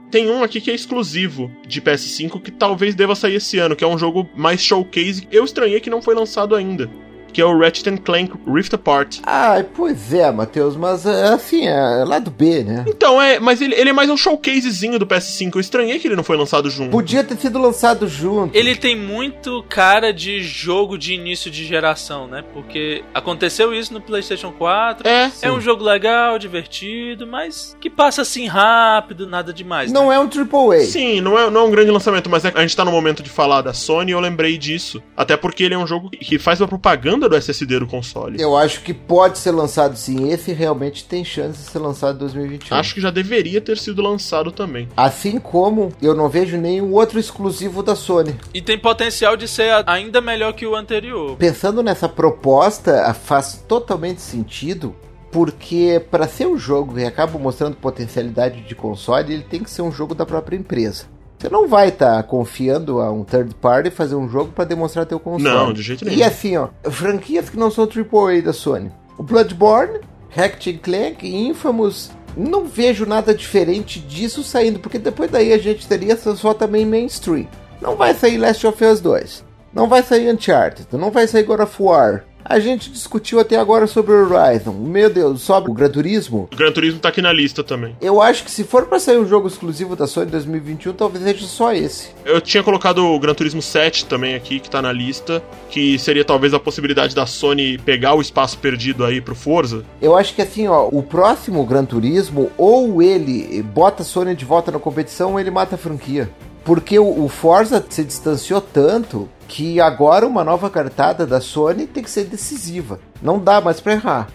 [SPEAKER 1] Tem um aqui que é exclusivo de PS5 que talvez deva sair esse ano, que é um jogo mais showcase. Eu estranhei que não foi lançado ainda, que é o Ratchet Clank Rift Apart.
[SPEAKER 3] Ah, pois é, Matheus, mas é, assim, é lado B, né?
[SPEAKER 1] Então, é, mas ele, ele é mais um showcasezinho do PS5. Eu estranhei que ele não foi lançado junto.
[SPEAKER 3] Podia ter sido lançado junto.
[SPEAKER 4] Ele tem muito cara de jogo de início de geração, né? Porque aconteceu isso no PlayStation 4.
[SPEAKER 1] É,
[SPEAKER 4] É um jogo legal, divertido, mas que passa assim rápido, nada demais.
[SPEAKER 3] Não
[SPEAKER 4] né?
[SPEAKER 3] é um AAA.
[SPEAKER 1] Sim, não é, não é um grande lançamento, mas é- a gente tá no momento de falar da Sony e eu lembrei disso. Até porque ele é um jogo que faz a propaganda do SSD do console.
[SPEAKER 3] Eu acho que pode ser lançado sim. Esse realmente tem chance de ser lançado em 2021.
[SPEAKER 1] Acho que já deveria ter sido lançado também.
[SPEAKER 3] Assim como eu não vejo nenhum outro exclusivo da Sony.
[SPEAKER 4] E tem potencial de ser ainda melhor que o anterior.
[SPEAKER 3] Pensando nessa proposta, faz totalmente sentido. Porque para ser um jogo que acaba mostrando potencialidade de console, ele tem que ser um jogo da própria empresa. Você não vai estar confiando a um third party fazer um jogo para demonstrar teu console.
[SPEAKER 1] Não, de jeito nenhum.
[SPEAKER 3] E assim, ó, franquias que não são AAA da Sony. O Bloodborne, Ratchet Clank e Infamous. Não vejo nada diferente disso saindo, porque depois daí a gente teria só também mainstream. Não vai sair Last of Us 2. Não vai sair Uncharted. Não vai sair God of War. A gente discutiu até agora sobre Horizon. Meu Deus, sobre o Gran Turismo.
[SPEAKER 1] O Gran Turismo tá aqui na lista também.
[SPEAKER 3] Eu acho que se for para sair um jogo exclusivo da Sony 2021, talvez seja só esse.
[SPEAKER 1] Eu tinha colocado o Gran Turismo 7 também aqui, que tá na lista, que seria talvez a possibilidade da Sony pegar o espaço perdido aí pro Forza.
[SPEAKER 3] Eu acho que assim, ó, o próximo Gran Turismo, ou ele bota a Sony de volta na competição, ou ele mata a franquia. Porque o, o Forza se distanciou tanto que agora uma nova cartada da Sony tem que ser decisiva. Não dá mais pra errar.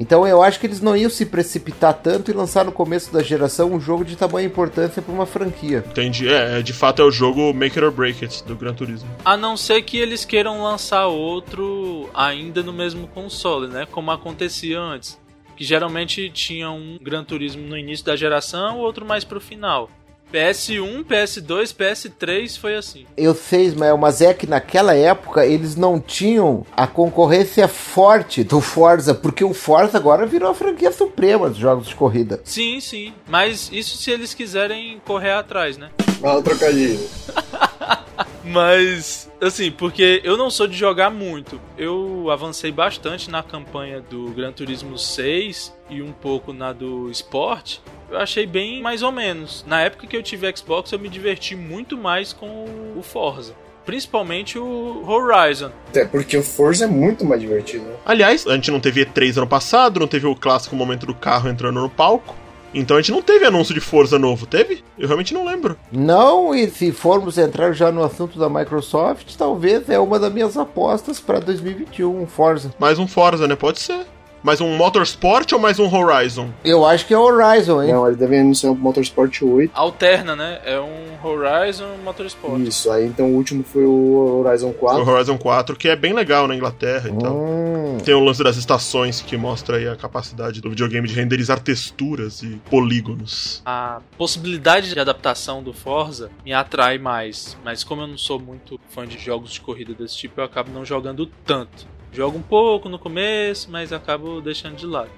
[SPEAKER 3] Então eu acho que eles não iam se precipitar tanto e lançar no começo da geração um jogo de tamanha importância pra uma franquia.
[SPEAKER 1] Entendi. É, é, de fato é o jogo Make It or Break It do Gran Turismo.
[SPEAKER 4] A não ser que eles queiram lançar outro ainda no mesmo console, né? Como acontecia antes. Que geralmente tinha um Gran Turismo no início da geração, outro mais pro final. PS1, PS2, PS3 foi assim.
[SPEAKER 3] Eu sei, Ismael, mas é que naquela época eles não tinham a concorrência forte do Forza, porque o Forza agora virou a franquia suprema dos jogos de corrida.
[SPEAKER 4] Sim, sim. Mas isso se eles quiserem correr atrás, né?
[SPEAKER 2] Ah, o trocadilho. *laughs* *laughs*
[SPEAKER 4] Mas, assim, porque eu não sou de jogar muito. Eu avancei bastante na campanha do Gran Turismo 6 e um pouco na do Sport. Eu achei bem mais ou menos. Na época que eu tive Xbox, eu me diverti muito mais com o Forza. Principalmente o Horizon.
[SPEAKER 2] Até porque o Forza é muito mais divertido. né?
[SPEAKER 1] Aliás, a gente não teve E3 ano passado, não teve o clássico momento do carro entrando no palco. Então a gente não teve anúncio de Forza novo, teve? Eu realmente não lembro.
[SPEAKER 3] Não, e se formos entrar já no assunto da Microsoft, talvez é uma das minhas apostas para 2021, um Forza.
[SPEAKER 1] Mais um Forza, né? Pode ser. Mais um Motorsport ou mais um Horizon?
[SPEAKER 3] Eu acho que é Horizon, hein?
[SPEAKER 2] Não, eles devem anunciar um Motorsport 8.
[SPEAKER 4] Alterna, né? É um Horizon Motorsport.
[SPEAKER 2] Isso, aí então o último foi o Horizon 4.
[SPEAKER 1] O Horizon 4, que é bem legal na Inglaterra e tal.
[SPEAKER 3] Hum.
[SPEAKER 1] Tem o lance das estações que mostra aí a capacidade do videogame de renderizar texturas e polígonos.
[SPEAKER 4] A possibilidade de adaptação do Forza me atrai mais, mas como eu não sou muito fã de jogos de corrida desse tipo, eu acabo não jogando tanto. Jogo um pouco no começo, mas acabo deixando de lado.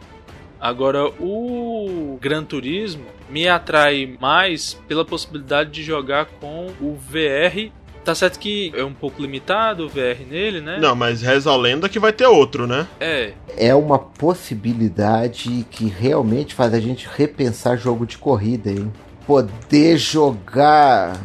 [SPEAKER 4] Agora, o Gran Turismo me atrai mais pela possibilidade de jogar com o VR. Tá certo que é um pouco limitado o VR nele, né?
[SPEAKER 1] Não, mas reza a lenda que vai ter outro, né?
[SPEAKER 4] É,
[SPEAKER 3] É uma possibilidade que realmente faz a gente repensar jogo de corrida, hein? Poder jogar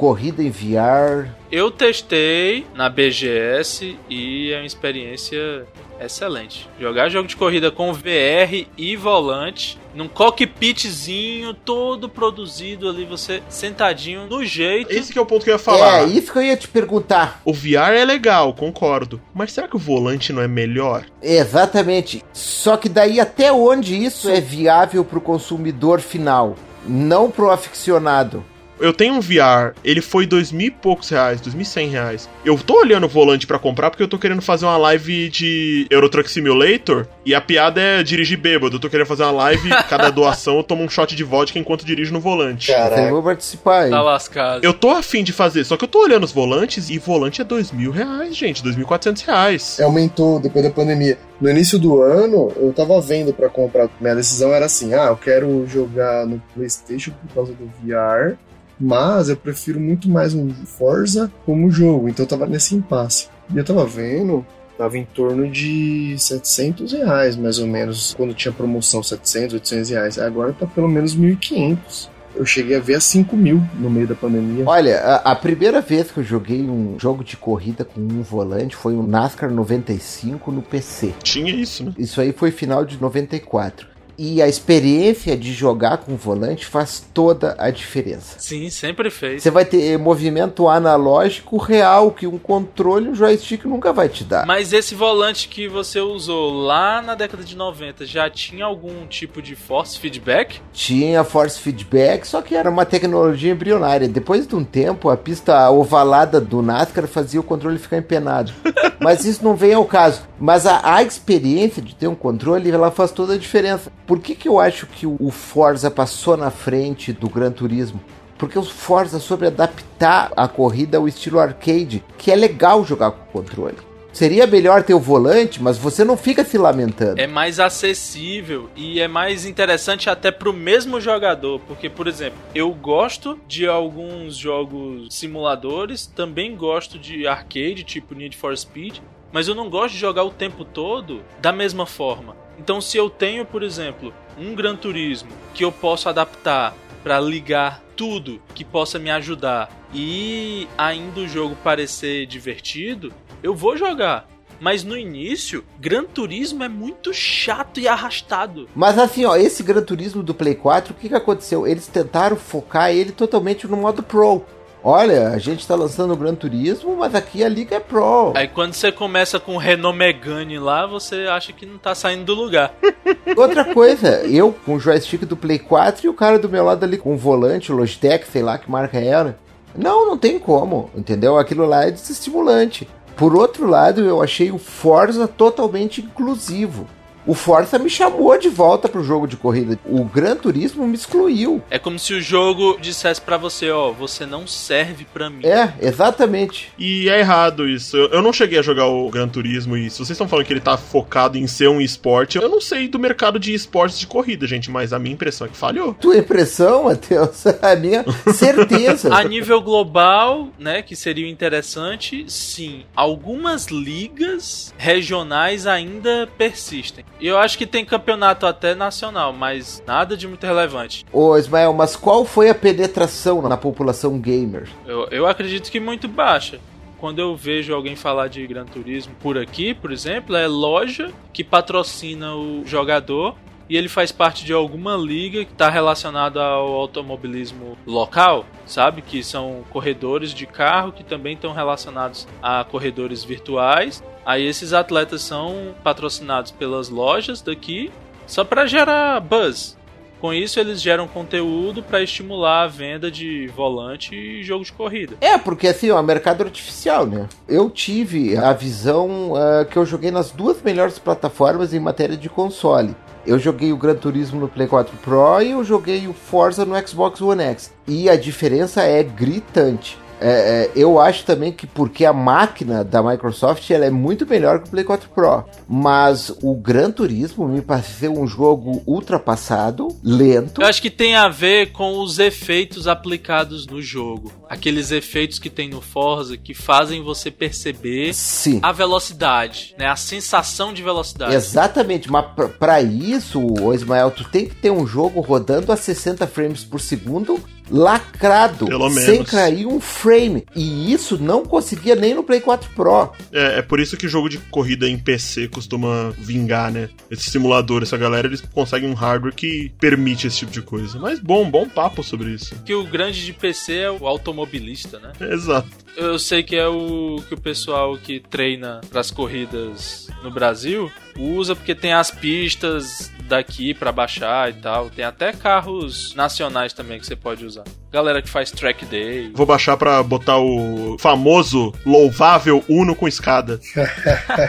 [SPEAKER 3] corrida em VR.
[SPEAKER 4] eu testei na BGS e é uma experiência excelente. Jogar jogo de corrida com VR e volante, num cockpitzinho todo produzido ali, você sentadinho no jeito.
[SPEAKER 1] Esse que é o ponto que eu ia falar.
[SPEAKER 3] É, isso que eu ia te perguntar.
[SPEAKER 1] O VR é legal, concordo. Mas será que o volante não é melhor?
[SPEAKER 3] Exatamente. Só que daí até onde isso é viável para o consumidor final, não pro aficionado.
[SPEAKER 1] Eu tenho um VR, ele foi dois mil e poucos reais, dois mil e cem reais. Eu tô olhando o volante pra comprar porque eu tô querendo fazer uma live de Euro Truck Simulator e a piada é dirigir bêbado. Eu tô querendo fazer uma live, *laughs* cada doação eu tomo um shot de vodka enquanto dirijo no volante.
[SPEAKER 3] Eu
[SPEAKER 2] Caraca.
[SPEAKER 3] vou participar aí.
[SPEAKER 4] Tá lascado.
[SPEAKER 1] Eu tô afim de fazer, só que eu tô olhando os volantes e volante é dois mil reais, gente, dois mil e quatrocentos reais.
[SPEAKER 2] É, aumentou depois da pandemia. No início do ano, eu tava vendo pra comprar. Minha decisão era assim: ah, eu quero jogar no PlayStation por causa do VR, mas eu prefiro muito mais um Forza como jogo. Então eu tava nesse impasse. E eu tava vendo, tava em torno de 700 reais, mais ou menos, quando tinha promoção 700, 800 reais. Agora tá pelo menos 1.500. Eu cheguei a ver a 5 mil no meio da pandemia.
[SPEAKER 3] Olha, a, a primeira vez que eu joguei um jogo de corrida com um volante foi o NASCAR 95 no PC.
[SPEAKER 1] Tinha isso, né?
[SPEAKER 3] Isso aí foi final de 94. E a experiência de jogar com volante faz toda a diferença.
[SPEAKER 4] Sim, sempre fez.
[SPEAKER 3] Você vai ter movimento analógico real que um controle, um joystick nunca vai te dar.
[SPEAKER 4] Mas esse volante que você usou lá na década de 90 já tinha algum tipo de force feedback?
[SPEAKER 3] Tinha force feedback, só que era uma tecnologia embrionária. Depois de um tempo, a pista ovalada do NASCAR fazia o controle ficar empenado. *laughs* Mas isso não vem ao caso. Mas a, a experiência de ter um controle, ela faz toda a diferença. Por que, que eu acho que o, Forza passou na frente do Gran Turismo? Porque o Forza soube adaptar a corrida ao estilo arcade, que é legal jogar com controle. Seria melhor ter o volante, mas você não fica se lamentando.
[SPEAKER 4] É mais acessível e é mais interessante até pro mesmo jogador, porque por exemplo, eu gosto de alguns jogos simuladores, também gosto de arcade, tipo Need for Speed, mas eu não gosto de jogar o tempo todo da mesma forma. Então, se eu tenho, por exemplo, um Gran Turismo que eu posso adaptar para ligar tudo que possa me ajudar e ainda o jogo parecer divertido, eu vou jogar. Mas no início, Gran Turismo é muito chato e arrastado.
[SPEAKER 3] Mas assim, ó, esse Gran Turismo do Play 4, o que, que aconteceu? Eles tentaram focar ele totalmente no modo Pro. Olha, a gente tá lançando o Gran Turismo, mas aqui a liga é Pro.
[SPEAKER 4] Aí quando você começa com o Renault Megane lá, você acha que não tá saindo do lugar. *laughs*
[SPEAKER 3] Outra coisa, eu com o joystick do Play 4 e o cara do meu lado ali com o volante, Logitech, sei lá que marca era. Não, não tem como, entendeu? Aquilo lá é desestimulante. Por outro lado, eu achei o Forza totalmente inclusivo. O Forza me chamou de volta pro jogo de corrida. O Gran Turismo me excluiu.
[SPEAKER 4] É como se o jogo dissesse pra você, ó, você não serve pra mim.
[SPEAKER 3] É, exatamente.
[SPEAKER 1] E é errado isso. Eu, eu não cheguei a jogar o Gran Turismo e se vocês estão falando que ele tá focado em ser um esporte, eu não sei do mercado de esportes de corrida, gente, mas a minha impressão é que falhou.
[SPEAKER 3] Tua impressão, Matheus? *laughs* A minha certeza.
[SPEAKER 4] A nível global, né, que seria interessante, sim. Algumas ligas regionais ainda persistem. E eu acho que tem campeonato até nacional, mas nada de muito relevante.
[SPEAKER 3] Ô Ismael, mas qual foi a penetração na população gamer?
[SPEAKER 4] Eu, eu acredito que muito baixa. Quando eu vejo alguém falar de Gran Turismo por aqui, por exemplo, é loja que patrocina o jogador e ele faz parte de alguma liga que está relacionada ao automobilismo local, sabe? Que são corredores de carro que também estão relacionados a corredores virtuais. Aí esses atletas são patrocinados pelas lojas daqui só para gerar buzz, com isso, eles geram conteúdo para estimular a venda de volante e jogo de corrida.
[SPEAKER 3] É, porque assim, é um mercado artificial, né? Eu tive a visão uh, que eu joguei nas duas melhores plataformas em matéria de console. Eu joguei o Gran Turismo no Play 4 Pro e eu joguei o Forza no Xbox One X. E a diferença é gritante. É, é, eu acho também que porque a máquina da Microsoft ela é muito melhor que o Play 4 Pro. Mas o Gran Turismo me pareceu um jogo ultrapassado, lento.
[SPEAKER 4] Eu acho que tem a ver com os efeitos aplicados no jogo. Aqueles efeitos que tem no Forza que fazem você perceber
[SPEAKER 3] Sim.
[SPEAKER 4] a velocidade, né? A sensação de velocidade.
[SPEAKER 3] Exatamente, mas para isso, Ismael, tu tem que ter um jogo rodando a 60 frames por segundo lacrado,
[SPEAKER 1] Pelo
[SPEAKER 3] sem cair um frame. E isso não conseguia nem no Play 4 Pro.
[SPEAKER 1] É, é por isso que jogo de corrida em PC costuma vingar, né? Esse simulador, essa galera, eles conseguem um hardware que permite esse tipo de coisa. Mas bom, bom papo sobre isso.
[SPEAKER 4] Que o grande de PC é o automobilista, né?
[SPEAKER 1] Exato.
[SPEAKER 4] Eu sei que é o que o pessoal que treina para as corridas no Brasil usa porque tem as pistas daqui para baixar e tal. Tem até carros nacionais também que você pode usar. Galera que faz track day.
[SPEAKER 1] Vou baixar pra botar o famoso, louvável Uno com escada. *laughs*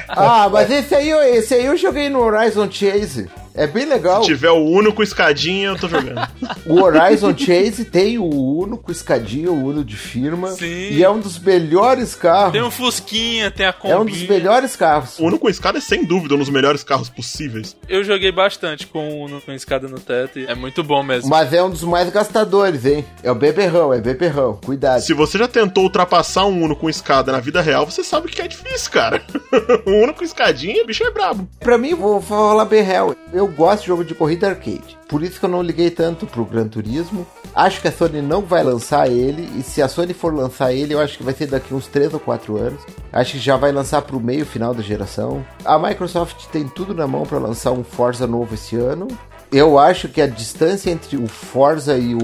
[SPEAKER 3] Ah, mas esse aí, esse aí eu joguei no Horizon Chase. É bem legal.
[SPEAKER 1] Se tiver o Uno com escadinha, eu tô jogando. *laughs*
[SPEAKER 3] O Horizon Chase tem o Uno com escadinha, o Uno de firma.
[SPEAKER 4] Sim.
[SPEAKER 3] E é um dos melhores carros.
[SPEAKER 4] Tem um Fusquinha, tem a Combinha.
[SPEAKER 3] É um dos melhores carros.
[SPEAKER 1] o Uno com escada é sem dúvida um dos melhores carros possíveis.
[SPEAKER 4] Eu joguei bastante com o Uno com escada no teto e é muito bom mesmo.
[SPEAKER 3] Mas é um dos mais gastadores, hein? É o beberrão, é beberrão. Cuidado.
[SPEAKER 1] Se você já tentou ultrapassar um Uno com escada na vida real, você sabe que é difícil, cara. *laughs* um Uno com escadinha, o bicho é brabo.
[SPEAKER 3] Pra mim, vou falar bem real. Eu gosto de jogo de corrida arcade. Por isso que eu não liguei tanto pro Gran Turismo. Acho que a Sony não vai lançar ele. E se a Sony for lançar ele, eu acho que vai ser daqui uns 3 ou 4 anos. Acho que já vai lançar pro meio final da geração. A Microsoft tem tudo na mão para lançar um Forza novo esse ano. Eu acho que a distância entre o Forza e o,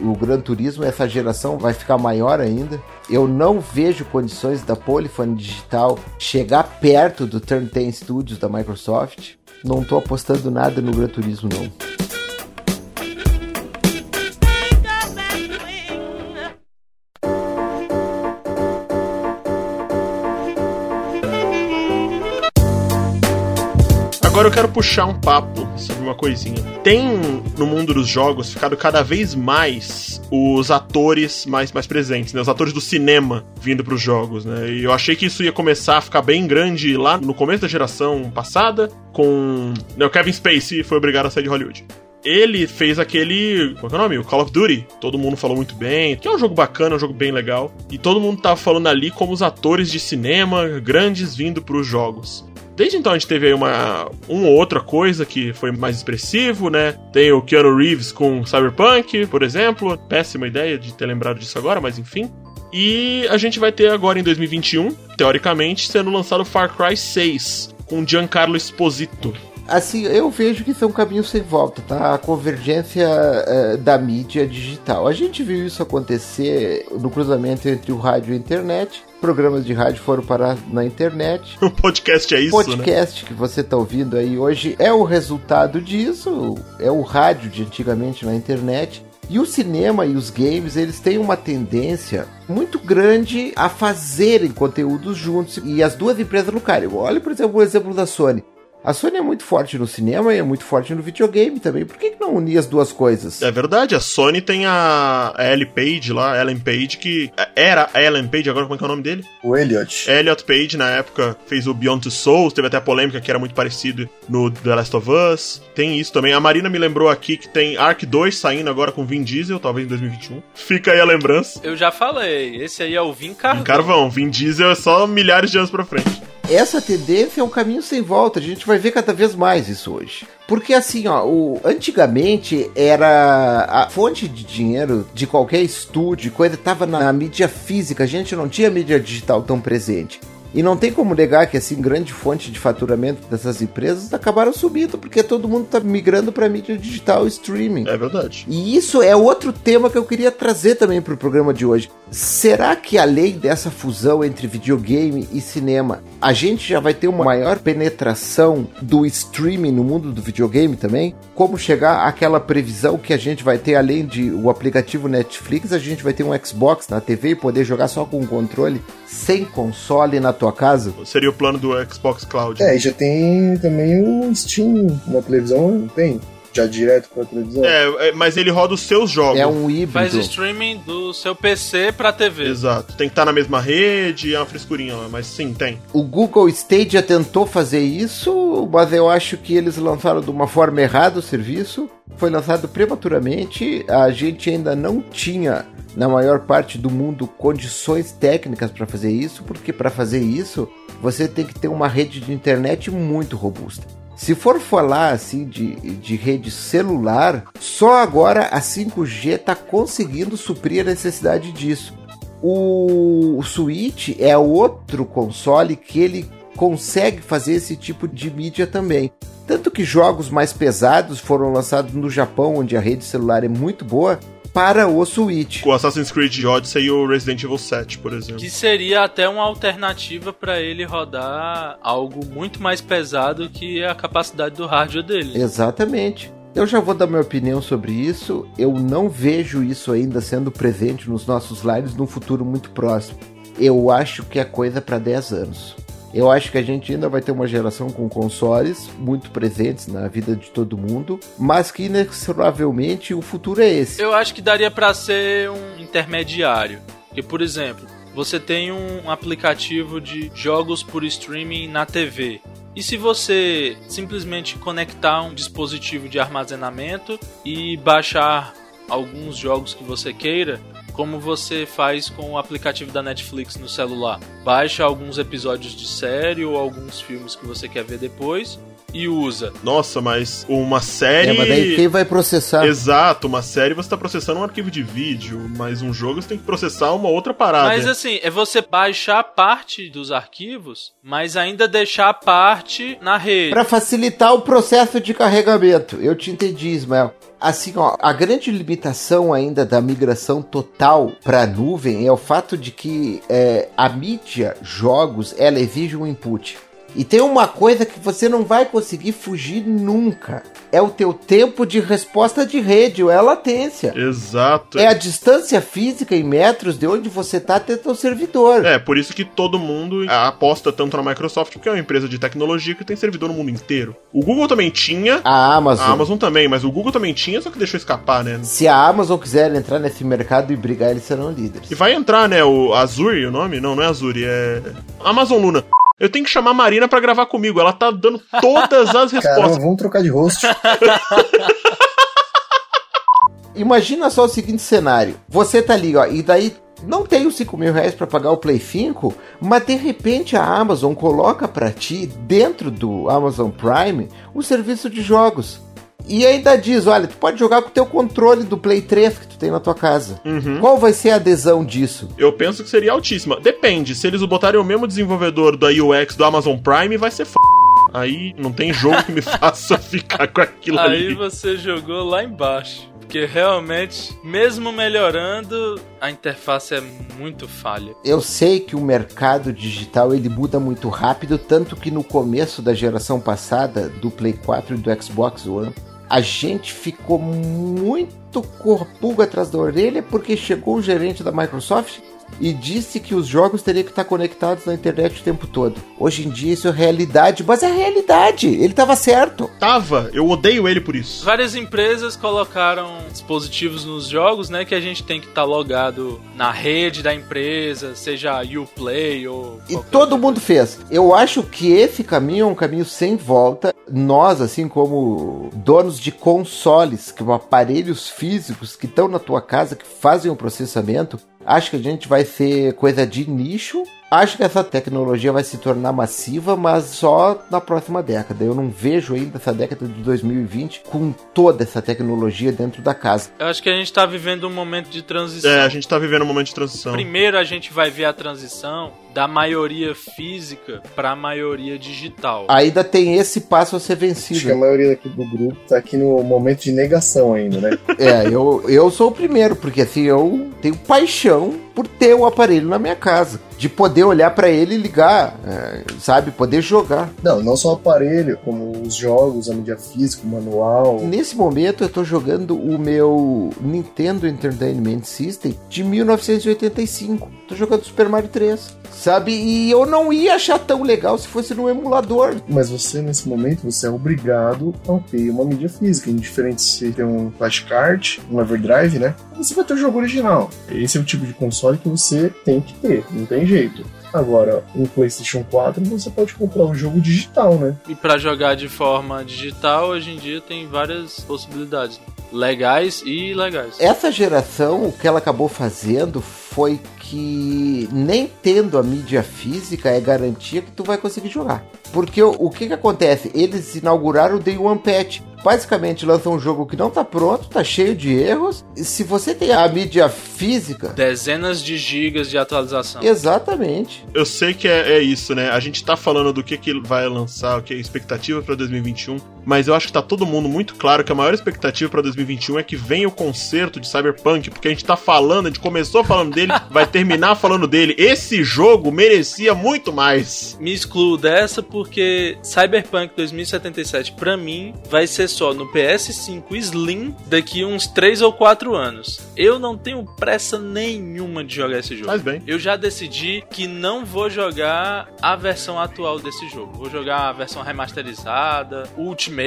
[SPEAKER 3] o Gran Turismo, essa geração, vai ficar maior ainda. Eu não vejo condições da Polyphony Digital chegar perto do Turn 10 Studios da Microsoft. Não tô apostando nada no Gran Turismo, não.
[SPEAKER 1] Agora eu quero puxar um papo sobre uma coisinha. Tem no mundo dos jogos ficado cada vez mais os atores mais, mais presentes, né? Os atores do cinema vindo pros jogos, né? E eu achei que isso ia começar a ficar bem grande lá no começo da geração passada, com. Né, o Kevin Spacey foi obrigado a sair de Hollywood. Ele fez aquele. Qual que é o nome? O Call of Duty. Todo mundo falou muito bem. Que é um jogo bacana, um jogo bem legal. E todo mundo tava falando ali como os atores de cinema grandes vindo pros jogos. Desde então a gente teve aí uma, uma ou outra coisa que foi mais expressivo, né? Tem o Keanu Reeves com Cyberpunk, por exemplo. Péssima ideia de ter lembrado disso agora, mas enfim. E a gente vai ter agora em 2021, teoricamente, sendo lançado Far Cry 6 com Giancarlo Esposito.
[SPEAKER 3] Assim, eu vejo que isso é um caminho sem volta, tá? A convergência eh, da mídia digital. A gente viu isso acontecer no cruzamento entre o rádio e a internet. Programas de rádio foram parar na internet. *laughs*
[SPEAKER 1] O podcast é isso, né?
[SPEAKER 3] podcast que você está ouvindo aí hoje é o resultado disso, é o rádio de antigamente na internet. E o cinema e os games, eles têm uma tendência muito grande a fazerem conteúdos juntos e as duas empresas lucrarem. Olha, por exemplo, o exemplo da Sony. A Sony é muito forte no cinema e é muito forte no videogame também. Por que, que não unir as duas coisas?
[SPEAKER 1] É verdade, a Sony tem a a Ellie Page lá, Ellen Page, que era a Ellen Page, agora como é que é o nome dele?
[SPEAKER 2] O Elliot.
[SPEAKER 1] Elliot Page, na época, fez o Beyond Two Souls, teve até a polêmica que era muito parecido no The Last of Us. Tem isso também. A Marina me lembrou aqui que tem Ark 2 saindo agora com Vin Diesel, talvez em 2021. Fica aí a lembrança.
[SPEAKER 4] Eu já falei, esse aí é o Vin Carvão.
[SPEAKER 1] Em Carvão, Vin Diesel é só milhares de anos pra frente.
[SPEAKER 3] Essa tendência é um caminho sem volta. A gente vai ver cada vez mais isso hoje. Porque assim, ó, o, antigamente era a fonte de dinheiro de qualquer estúdio, coisa estava na mídia física. A gente não tinha mídia digital tão presente. E não tem como negar que assim grande fonte de faturamento dessas empresas acabaram subindo porque todo mundo está migrando para mídia digital e streaming.
[SPEAKER 1] É verdade.
[SPEAKER 3] E isso é outro tema que eu queria trazer também para o programa de hoje. Será que além dessa fusão entre videogame e cinema, a gente já vai ter uma maior penetração do streaming no mundo do videogame também? Como chegar àquela previsão que a gente vai ter além de o aplicativo Netflix, a gente vai ter um Xbox na TV e poder jogar só com o controle sem console na tua casa?
[SPEAKER 1] Seria o plano do Xbox Cloud.
[SPEAKER 2] É, e já tem também o Steam na televisão, não tem? Já direto pra televisão.
[SPEAKER 1] É, é, mas ele roda os seus jogos.
[SPEAKER 3] É um híbrido.
[SPEAKER 4] Faz streaming do seu PC pra TV.
[SPEAKER 1] Exato. Tem que estar na mesma rede, é uma frescurinha lá, mas sim, tem.
[SPEAKER 3] O Google Stadia tentou fazer isso, mas eu acho que eles lançaram de uma forma errada o serviço. Foi lançado prematuramente, a gente ainda não tinha na maior parte do mundo condições técnicas para fazer isso, porque para fazer isso você tem que ter uma rede de internet muito robusta. Se for falar assim de, de rede celular, só agora a 5G está conseguindo suprir a necessidade disso. O, o Switch é outro console que ele consegue fazer esse tipo de mídia também. Tanto que jogos mais pesados foram lançados no Japão, onde a rede celular é muito boa, para o Switch.
[SPEAKER 1] Com Assassin's Creed Odyssey e o Resident Evil 7, por exemplo.
[SPEAKER 4] Que seria até uma alternativa para ele rodar algo muito mais pesado que a capacidade do hardware dele.
[SPEAKER 3] Exatamente. Eu já vou dar minha opinião sobre isso. Eu não vejo isso ainda sendo presente nos nossos lives num futuro muito próximo. Eu acho que é coisa para 10 anos. Eu acho que a gente ainda vai ter uma geração com consoles muito presentes na vida de todo mundo, mas que inexoravelmente o futuro é esse.
[SPEAKER 4] Eu acho que daria para ser um intermediário. Que, por exemplo, você tem um aplicativo de jogos por streaming na TV. E se você simplesmente conectar um dispositivo de armazenamento e baixar alguns jogos que você queira, como você faz com o aplicativo da Netflix no celular. Baixa alguns episódios de série ou alguns filmes que você quer ver depois e usa.
[SPEAKER 1] Nossa, mas uma série.
[SPEAKER 3] É, mas daí quem vai processar?
[SPEAKER 1] Exato, uma série você tá processando um arquivo de vídeo, mas um jogo você tem que processar uma outra parada.
[SPEAKER 4] Mas assim, é você baixar parte dos arquivos, mas ainda deixar parte na rede.
[SPEAKER 3] Para facilitar o processo de carregamento. Eu te entendi, Ismael. Assim, ó, a grande limitação ainda da migração total para a nuvem é o fato de que é, a mídia, jogos, ela exige um input. E tem uma coisa que você não vai conseguir fugir nunca. É o teu tempo de resposta de rede, ou é a latência.
[SPEAKER 1] Exato.
[SPEAKER 3] É a distância física em metros de onde você está até teu servidor.
[SPEAKER 1] É, por isso que todo mundo aposta tanto na Microsoft, porque é uma empresa de tecnologia que tem servidor no mundo inteiro. O Google também tinha.
[SPEAKER 3] A Amazon.
[SPEAKER 1] A Amazon também, mas o Google também tinha, só que deixou escapar, né?
[SPEAKER 3] Se a Amazon quiser entrar nesse mercado e brigar, eles serão líderes.
[SPEAKER 1] E vai entrar, né? O Azure, o nome? Não, não é Azure, é. Amazon Luna. Eu tenho que chamar a Marina para gravar comigo. Ela tá dando todas as *laughs* respostas.
[SPEAKER 2] Caramba, vamos trocar de rosto. *laughs*
[SPEAKER 3] Imagina só o seguinte cenário. Você tá ali, ó, e daí não tem os 5 mil reais para pagar o Play 5, mas de repente a Amazon coloca para ti, dentro do Amazon Prime, o serviço de jogos. E ainda diz, olha, tu pode jogar com o teu controle do Play 3 que tu tem na tua casa.
[SPEAKER 1] Uhum.
[SPEAKER 3] Qual vai ser a adesão disso?
[SPEAKER 1] Eu penso que seria altíssima. Depende, se eles botarem o mesmo desenvolvedor da UX do Amazon Prime, vai ser f... Aí não tem jogo que me *laughs* faça ficar com aquilo
[SPEAKER 4] Aí
[SPEAKER 1] ali.
[SPEAKER 4] você jogou lá embaixo. Porque realmente, mesmo melhorando, a interface é muito falha.
[SPEAKER 3] Eu sei que o mercado digital ele muda muito rápido, tanto que no começo da geração passada do Play 4 e do Xbox One, a gente ficou muito corpulga atrás da orelha porque chegou o gerente da Microsoft e disse que os jogos teriam que estar conectados na internet o tempo todo. Hoje em dia isso é realidade, mas é realidade. Ele estava certo.
[SPEAKER 1] Tava, eu odeio ele por isso.
[SPEAKER 4] Várias empresas colocaram dispositivos nos jogos, né, que a gente tem que estar logado na rede da empresa, seja Uplay ou
[SPEAKER 3] E todo
[SPEAKER 4] outra
[SPEAKER 3] mundo fez. Eu acho que esse caminho é um caminho sem volta. Nós, assim como donos de consoles, que são aparelhos físicos que estão na tua casa, que fazem o processamento, Acho que a gente vai ser coisa de nicho. Acho que essa tecnologia vai se tornar massiva, mas só na próxima década. Eu não vejo ainda essa década de 2020 com toda essa tecnologia dentro da casa.
[SPEAKER 4] Eu acho que a gente tá vivendo um momento de transição.
[SPEAKER 1] É, a gente tá vivendo um momento de transição.
[SPEAKER 4] Primeiro a gente vai ver a transição da maioria física para a maioria digital.
[SPEAKER 3] Ainda tem esse passo a ser
[SPEAKER 2] Acho que a
[SPEAKER 3] vencido.
[SPEAKER 2] maioria aqui do grupo tá aqui no momento de negação ainda, né? *laughs*
[SPEAKER 3] É, eu, eu sou o primeiro, porque assim, eu tenho paixão por ter o aparelho na minha casa. De poder olhar pra ele e ligar, é, sabe? Poder jogar.
[SPEAKER 2] Não, não só o aparelho, como os jogos, a mídia física, o manual.
[SPEAKER 3] Nesse momento eu tô jogando o meu Nintendo Entertainment System de 1985. Tô jogando Super Mario 3. Sabe? E eu não ia achar tão legal se fosse no emulador.
[SPEAKER 2] Mas você, nesse momento, você é obrigado a ter uma mídia física. Indiferente se tem um flashcard, um Everdrive, né? Você vai ter o jogo original. Esse é o tipo de console que você tem que ter. Não tem jeito. Agora, um PlayStation 4 você pode comprar o jogo digital, né?
[SPEAKER 4] E para jogar de forma digital, hoje em dia tem várias possibilidades, legais e ilegais.
[SPEAKER 3] Essa geração, o que ela acabou fazendo foi que nem tendo a mídia física é garantia que tu vai conseguir jogar. Porque o, o que que acontece? Eles inauguraram o Day One Patch. Basicamente lançam um jogo que não tá pronto, tá cheio de erros. E se você tem a mídia física,
[SPEAKER 4] Dezenas de gigas de atualização.
[SPEAKER 3] exatamente.
[SPEAKER 1] Eu sei que é, é isso, né? A gente tá falando do que, que vai lançar, o que é expectativa pra 2021, mas eu acho que tá todo mundo muito claro que a maior expectativa pra 2021 é que venha o concerto de Cyberpunk, porque a gente tá falando, a gente começou falando dele, *laughs* vai terminar falando dele. Esse jogo merecia muito mais.
[SPEAKER 4] Me excluo dessa porque Cyberpunk 2077 pra mim vai ser só no PS5 Slim daqui uns 3 ou 4 anos. Eu não tenho pressa nenhuma de jogar esse jogo.
[SPEAKER 1] Faz bem.
[SPEAKER 4] Eu já decidi que não vou jogar a versão atual desse jogo. Vou jogar a versão remasterizada, Ultimate,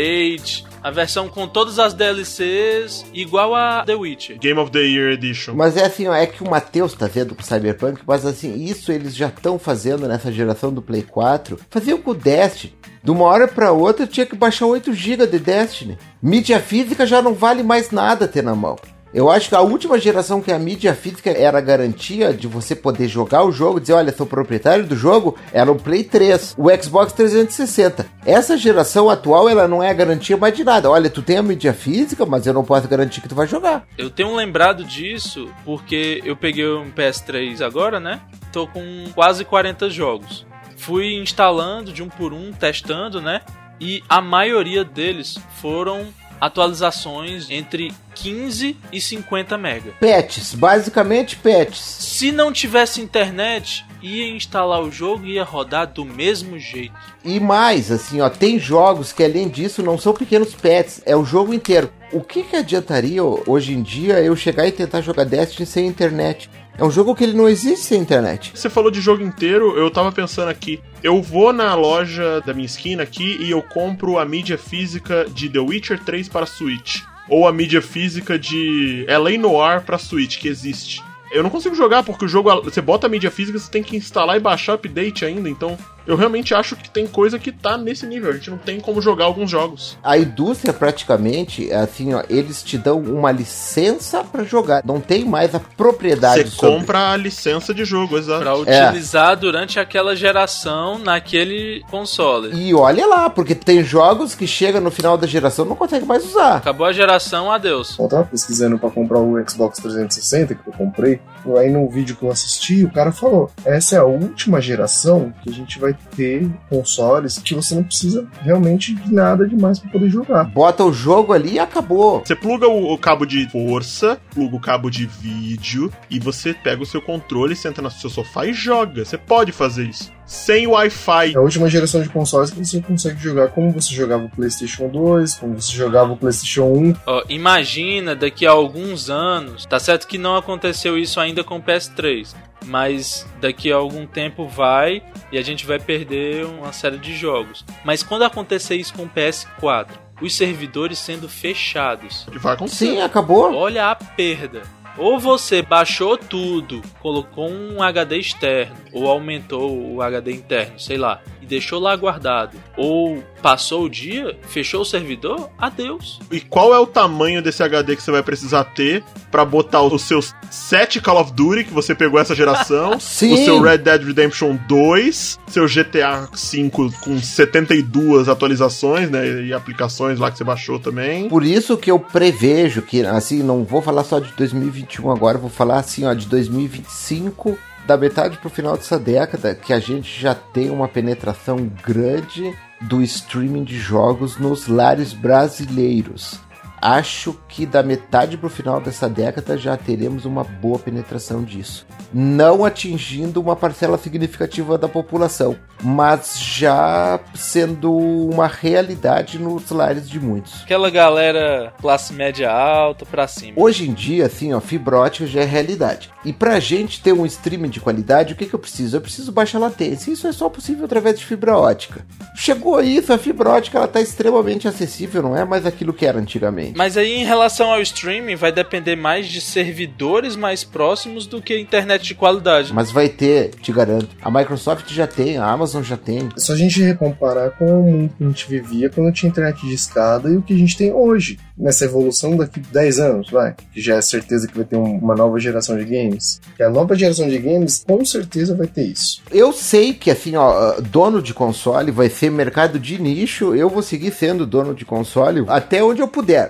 [SPEAKER 4] a versão com todas as DLCs, igual a The Witcher.
[SPEAKER 1] Game of the Year Edition.
[SPEAKER 3] Mas é assim, ó, é que o Matheus tá vendo com o Cyberpunk, mas assim, isso eles já estão fazendo nessa geração do Play 4. Faziam com o Destiny. De uma hora pra outra eu tinha que baixar 8 GB de Destiny. Mídia física já não vale mais nada ter na mão. Eu acho que a última geração que a mídia física era a garantia de você poder jogar o jogo, dizer, olha, sou proprietário do jogo, era o Play 3, o Xbox 360. Essa geração atual, ela não é a garantia mais de nada. Olha, tu tem a mídia física, mas eu não posso garantir que tu vai jogar.
[SPEAKER 4] Eu tenho lembrado disso porque eu peguei um PS3 agora, né? Tô com quase 40 jogos. Fui instalando de um por um, testando, né? E a maioria deles foram atualizações entre 15 e 50 mega.
[SPEAKER 3] Patches, basicamente patches.
[SPEAKER 4] Se não tivesse internet, ia instalar o jogo e ia rodar do mesmo jeito.
[SPEAKER 3] E mais, assim, ó, tem jogos que além disso não são pequenos pets, é o jogo inteiro. O que que adiantaria hoje em dia eu chegar e tentar jogar Destiny sem internet? É um jogo que ele não existe sem internet.
[SPEAKER 1] Você falou de jogo inteiro, eu tava pensando aqui. Eu vou na loja da minha esquina aqui e eu compro a mídia física de The Witcher 3 para Switch. Ou a mídia física de LA Noir para Switch, que existe. Eu não consigo jogar porque o jogo, você bota a mídia física, você tem que instalar e baixar update ainda, então eu realmente acho que tem coisa que tá nesse nível. A gente não tem como jogar alguns jogos.
[SPEAKER 3] A indústria praticamente, assim, ó, eles te dão uma licença pra jogar. Não tem mais a propriedade
[SPEAKER 1] Você
[SPEAKER 3] sobre.
[SPEAKER 1] compra a licença de jogo, exato.
[SPEAKER 4] Pra utilizar durante aquela geração naquele console.
[SPEAKER 3] E olha lá, porque tem jogos que chegam no final da geração e não consegue mais usar.
[SPEAKER 4] Acabou a geração, adeus.
[SPEAKER 2] Eu tava pesquisando pra comprar o Xbox 360 que eu comprei. Aí num vídeo que eu assisti, o cara falou: essa é a última geração que a gente vai ter consoles que você não precisa realmente de nada demais pra poder jogar.
[SPEAKER 3] Bota o jogo ali e acabou.
[SPEAKER 1] Você pluga o, o cabo de força, pluga o cabo de vídeo e você pega o seu controle, senta no seu sofá e joga. Você pode fazer isso. Sem Wi-Fi.
[SPEAKER 2] É a última geração de consoles que você consegue jogar como você jogava o PlayStation 2, como você jogava o PlayStation 1.
[SPEAKER 4] Ó, imagina daqui a alguns anos, tá certo que não aconteceu isso ainda com o PS3, mas daqui a algum tempo vai e a gente vai perder uma série de jogos. Mas quando acontecer isso com o PS4, os servidores sendo fechados,
[SPEAKER 1] Vai acontecer.
[SPEAKER 3] Sim, acabou.
[SPEAKER 4] olha a perda. Ou você baixou tudo, colocou um HD externo, ou aumentou o HD interno, sei lá, deixou lá guardado ou passou o dia, fechou o servidor, adeus.
[SPEAKER 1] E qual é o tamanho desse HD que você vai precisar ter para botar os seus 7 Call of Duty que você pegou essa geração, *laughs*
[SPEAKER 3] Sim.
[SPEAKER 1] o seu Red Dead Redemption 2, seu GTA V com 72 atualizações, né, e aplicações lá que você baixou também.
[SPEAKER 3] Por isso que eu prevejo que, assim, não vou falar só de 2021 agora, vou falar assim, ó, de 2025, da metade pro final dessa década, que a gente já tem uma penetração grande do streaming de jogos nos lares brasileiros. Acho que da metade pro final dessa década já teremos uma boa penetração disso. Não atingindo uma parcela significativa da população, mas já sendo uma realidade nos lares de muitos.
[SPEAKER 4] Aquela galera classe média alta pra cima.
[SPEAKER 3] Hoje em dia, assim, ó, fibra ótica já é realidade. E pra gente ter um streaming de qualidade, o que, que eu preciso? Eu preciso baixar latência. Isso é só possível através de fibra ótica. Chegou isso, a fibra ótica ela tá extremamente acessível, não é mais aquilo que era antigamente.
[SPEAKER 4] Mas aí em relação ao streaming vai depender mais de servidores mais próximos do que internet de qualidade.
[SPEAKER 3] Mas vai ter, te garanto. A Microsoft já tem, a Amazon já tem.
[SPEAKER 2] É só a gente recomparar com o mundo que a gente vivia quando tinha internet de escada e o que a gente tem hoje. Nessa evolução daqui 10 anos, vai. Que já é certeza que vai ter um- uma nova geração de games. Que a nova geração de games com certeza vai ter isso.
[SPEAKER 3] Eu sei que, assim, ó, dono de console vai ser mercado de nicho. Eu vou seguir sendo dono de console até onde eu puder.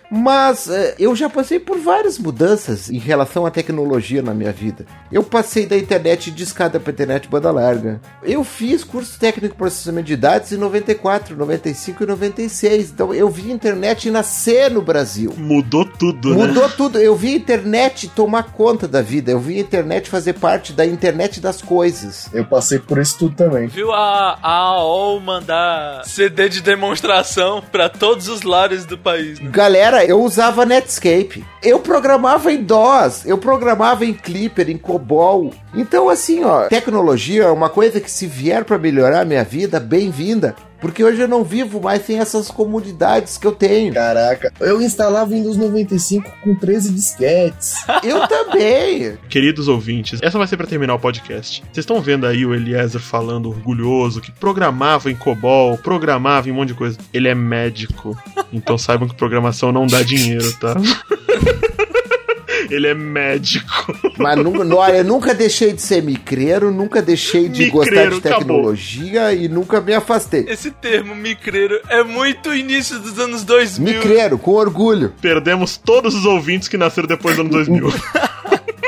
[SPEAKER 3] Mas eh, eu já passei por várias mudanças em relação à tecnologia na minha vida. Eu passei da internet de escada para internet banda larga. Eu fiz curso técnico de processamento de dados em 94, 95 e 96. Então eu vi a internet nascer no Brasil.
[SPEAKER 1] Mudou tudo, né?
[SPEAKER 3] Mudou tudo. Eu vi a internet tomar conta da vida. Eu vi a internet fazer parte da internet das coisas.
[SPEAKER 2] Eu passei por isso tudo também.
[SPEAKER 4] Viu a, a AOL mandar CD de demonstração pra todos os lares do país, né?
[SPEAKER 3] Galera, eu usava Netscape. Eu programava em DOS, eu programava em Clipper, em COBOL. Então, assim, ó, tecnologia é uma coisa que se vier para melhorar a minha vida, bem-vinda. Porque hoje eu não vivo mais sem essas comodidades que eu tenho.
[SPEAKER 2] Caraca, eu instalava Windows 95 com 13 disquetes. *laughs*
[SPEAKER 3] Eu também.
[SPEAKER 1] Queridos ouvintes, essa vai ser pra terminar o podcast. Vocês estão vendo aí o Eliezer falando orgulhoso que programava em COBOL, programava em um monte de coisa. Ele é médico. Então saibam que programação não dá dinheiro, tá? *laughs* Ele é médico.
[SPEAKER 3] Mas nunca, não, olha, eu nunca deixei de ser micreiro, nunca deixei de
[SPEAKER 1] Micreiro,
[SPEAKER 3] gostar de
[SPEAKER 1] acabou.
[SPEAKER 3] tecnologia e nunca me afastei.
[SPEAKER 4] Esse termo micreiro é muito início dos anos 2000.
[SPEAKER 3] Micreiro, com orgulho.
[SPEAKER 1] Perdemos todos os ouvintes que nasceram depois do ano 2000. *laughs*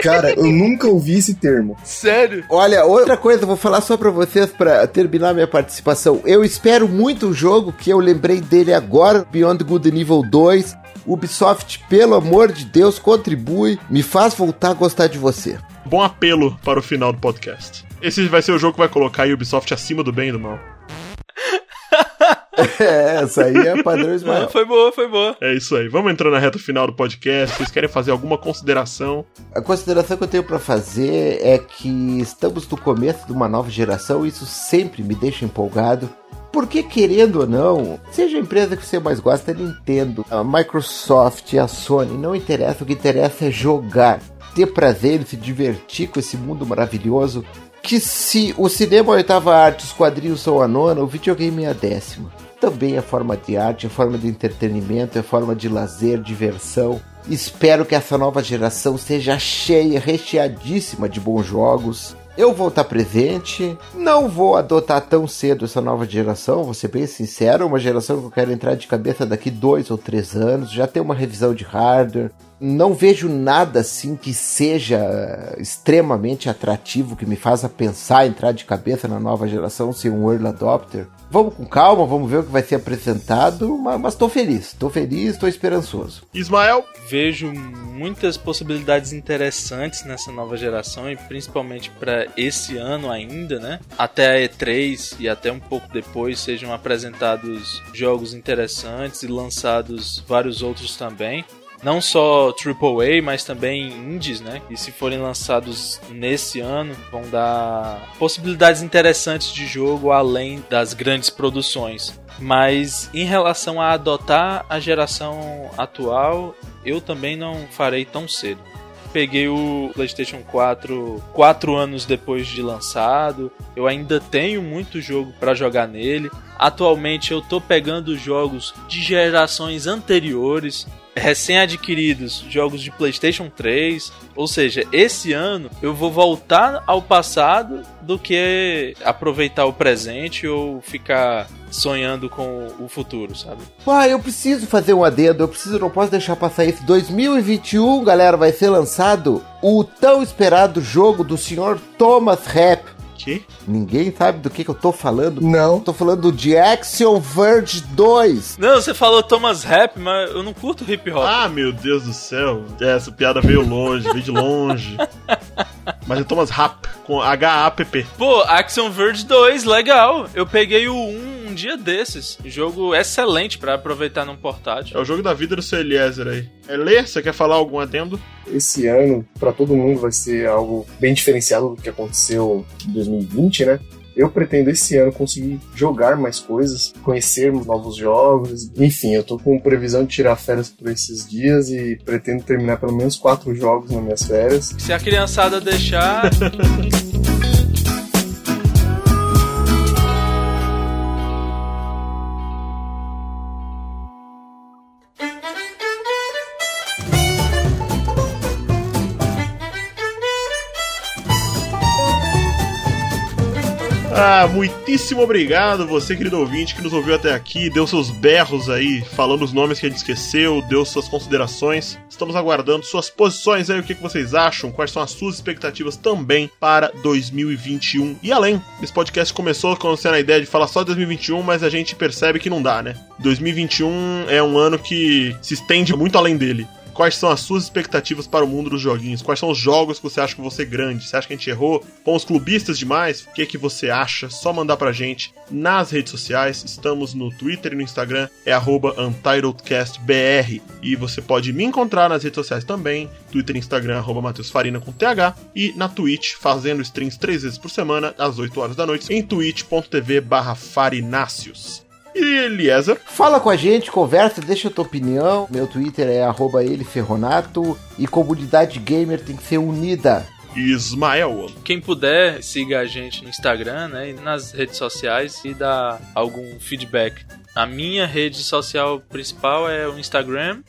[SPEAKER 2] Cara, eu nunca ouvi esse termo.
[SPEAKER 4] Sério?
[SPEAKER 3] Olha, outra coisa, eu vou falar só pra vocês pra terminar minha participação. Eu espero muito o jogo que eu lembrei dele agora, Beyond Good and Evil 2. Ubisoft, pelo amor de Deus, contribui, me faz voltar a gostar de você.
[SPEAKER 1] Bom apelo para o final do podcast. Esse vai ser o jogo que vai colocar a Ubisoft acima do bem e do mal. *laughs*
[SPEAKER 3] É, essa aí é padrão Ismael.
[SPEAKER 4] foi boa, foi boa.
[SPEAKER 1] É isso aí. Vamos entrar na reta final do podcast. Vocês querem fazer alguma consideração?
[SPEAKER 3] A consideração que eu tenho pra fazer é que estamos no começo de uma nova geração e isso sempre me deixa empolgado. Porque, querendo ou não, seja a empresa que você mais gosta, a Nintendo, a Microsoft, a Sony, não interessa. O que interessa é jogar, ter prazer e se divertir com esse mundo maravilhoso. Que se o cinema é a oitava arte, os quadrinhos são a nona, o videogame é a décima. Também é forma de arte, é forma de entretenimento, é forma de lazer, diversão. Espero que essa nova geração seja cheia, recheadíssima de bons jogos. Eu vou estar presente, não vou adotar tão cedo essa nova geração, vou ser bem sincero, uma geração que eu quero entrar de cabeça daqui dois ou três anos, já tem uma revisão de hardware. Não vejo nada assim que seja extremamente atrativo, que me faça pensar entrar de cabeça na nova geração, ser um early adopter. Vamos com calma, vamos ver o que vai ser apresentado, ma- mas tô feliz, tô feliz, tô esperançoso.
[SPEAKER 1] Ismael,
[SPEAKER 4] Vejo muitas possibilidades interessantes nessa nova geração e principalmente para esse ano ainda, né? Até a E3 e até um pouco depois sejam apresentados jogos interessantes e lançados vários outros também. Não só AAA, mas também indies, né? E se forem lançados nesse ano, vão dar possibilidades interessantes de jogo além das grandes produções. Mas em relação a adotar a geração atual, eu também não farei tão cedo. peguei o PlayStation 4 quatro anos depois de lançado. Eu ainda tenho muito jogo para jogar nele. Atualmente eu tô pegando jogos de gerações anteriores recém-adquiridos jogos de PlayStation 3. Ou seja, esse ano eu vou voltar ao passado do que aproveitar o presente ou ficar sonhando com o futuro, sabe?
[SPEAKER 3] Ah, eu preciso fazer um adendo, eu preciso, não posso deixar passar isso. 2021, galera, vai ser lançado o tão esperado jogo do senhor Thomas Rapp
[SPEAKER 1] quê?
[SPEAKER 3] Ninguém sabe do que, que eu tô falando.
[SPEAKER 2] Não.
[SPEAKER 3] Tô falando de Action Verge 2.
[SPEAKER 4] Não, você falou Thomas Rap, mas eu não curto hip hop.
[SPEAKER 1] Ah, meu Deus do céu. Essa piada veio longe, veio de longe. *laughs* Mas é Thomas Rap, com H-A-P-P.
[SPEAKER 4] Pô, Action Verge 2, legal. Eu peguei o 1 um dia desses. Jogo excelente para aproveitar num portátil.
[SPEAKER 1] É o jogo da vida do seu Eliezer aí. É ler? Você quer falar algum adendo?
[SPEAKER 2] Esse ano, para todo mundo, vai ser algo bem diferenciado do que aconteceu em 2020, né? Eu pretendo esse ano conseguir jogar mais coisas, conhecer novos jogos. Enfim, eu tô com previsão de tirar férias por esses dias e pretendo terminar pelo menos quatro jogos nas minhas férias.
[SPEAKER 4] Se a criançada deixar. *laughs*
[SPEAKER 1] Muitíssimo obrigado você, querido ouvinte, que nos ouviu até aqui, deu seus berros aí, falando os nomes que a gente esqueceu, deu suas considerações. Estamos aguardando suas posições aí, o que, que vocês acham, quais são as suas expectativas também para 2021 e além. Esse podcast começou com a ideia de falar só de 2021, mas a gente percebe que não dá, né? 2021 é um ano que se estende muito além dele. Quais são as suas expectativas para o mundo dos joguinhos? Quais são os jogos que você acha que você grande? Você acha que a gente errou? Fomos clubistas demais? O que que você acha? Só mandar pra gente nas redes sociais. Estamos no Twitter e no Instagram, é UntitledCastBR. E você pode me encontrar nas redes sociais também, Twitter e Instagram, arroba Matheus Farina com TH, e na Twitch, fazendo streams três vezes por semana, às 8 horas da noite, em twitch.tv barra. E Eliezer?
[SPEAKER 3] Fala com a gente, conversa, deixa a tua opinião. Meu Twitter é @eleferronato e comunidade gamer tem que ser unida.
[SPEAKER 1] Ismael.
[SPEAKER 4] Quem puder, siga a gente no Instagram, né, e nas redes sociais e dá algum feedback a minha rede social principal é o Instagram,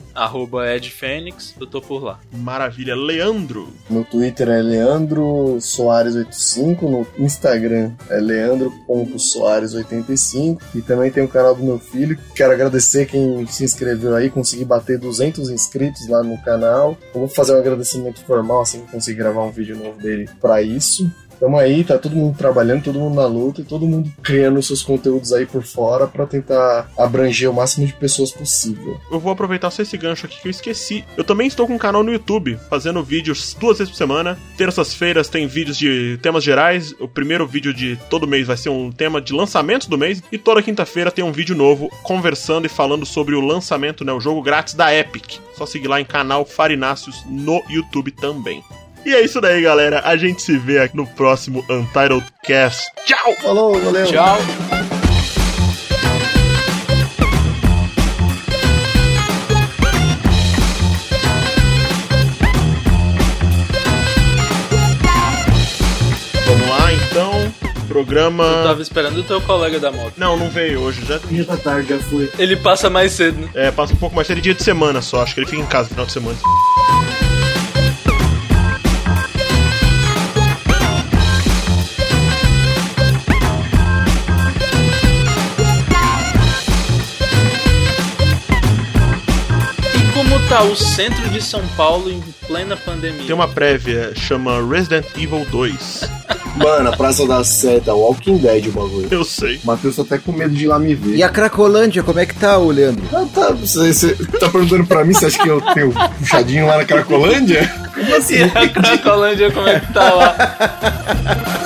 [SPEAKER 4] edfênix, eu tô por lá.
[SPEAKER 1] Maravilha. Leandro?
[SPEAKER 2] No Twitter é Leandro Soares85, no Instagram é leandro.soares85 e também tem o canal do meu filho. Quero agradecer quem se inscreveu aí, consegui bater 200 inscritos lá no canal. Eu vou fazer um agradecimento formal assim que conseguir gravar um vídeo novo dele para isso. Tamo aí, tá todo mundo trabalhando, todo mundo na luta e todo mundo criando seus conteúdos aí por fora para tentar abranger o máximo de pessoas possível.
[SPEAKER 1] Eu vou aproveitar só esse gancho aqui que eu esqueci. Eu também estou com um canal no YouTube, fazendo vídeos duas vezes por semana. Terças-feiras tem vídeos de temas gerais. O primeiro vídeo de todo mês vai ser um tema de lançamentos do mês. E toda quinta-feira tem um vídeo novo conversando e falando sobre o lançamento, né? O jogo grátis da Epic. Só seguir lá em canal Farináceos no YouTube também. E é isso daí, galera. A gente se vê aqui no próximo Untitled Cast. Tchau!
[SPEAKER 2] Falou, valeu!
[SPEAKER 4] Tchau!
[SPEAKER 1] Vamos lá, então. Programa.
[SPEAKER 4] Eu tava esperando o teu colega da moto.
[SPEAKER 1] Não, não veio hoje. Já...
[SPEAKER 2] Já tá tarde, já foi.
[SPEAKER 4] Ele passa mais cedo, né?
[SPEAKER 1] É, passa um pouco mais cedo dia de semana só. Acho que ele fica em casa no final de semana.
[SPEAKER 4] Tá o centro de São Paulo em plena pandemia?
[SPEAKER 1] Tem uma prévia, chama Resident Evil 2. *laughs*
[SPEAKER 2] Mano, a Praça da Sé tá Walking Dead o bagulho.
[SPEAKER 1] Eu sei.
[SPEAKER 2] Matheus tá até com medo de ir lá me ver.
[SPEAKER 3] E a Cracolândia, como é que tá, ô Leandro?
[SPEAKER 2] Ah, tá, você, você tá perguntando pra mim se acha que eu tenho puxadinho lá na Cracolândia? Como assim?
[SPEAKER 4] E a Cracolândia, como é que tá lá? *laughs*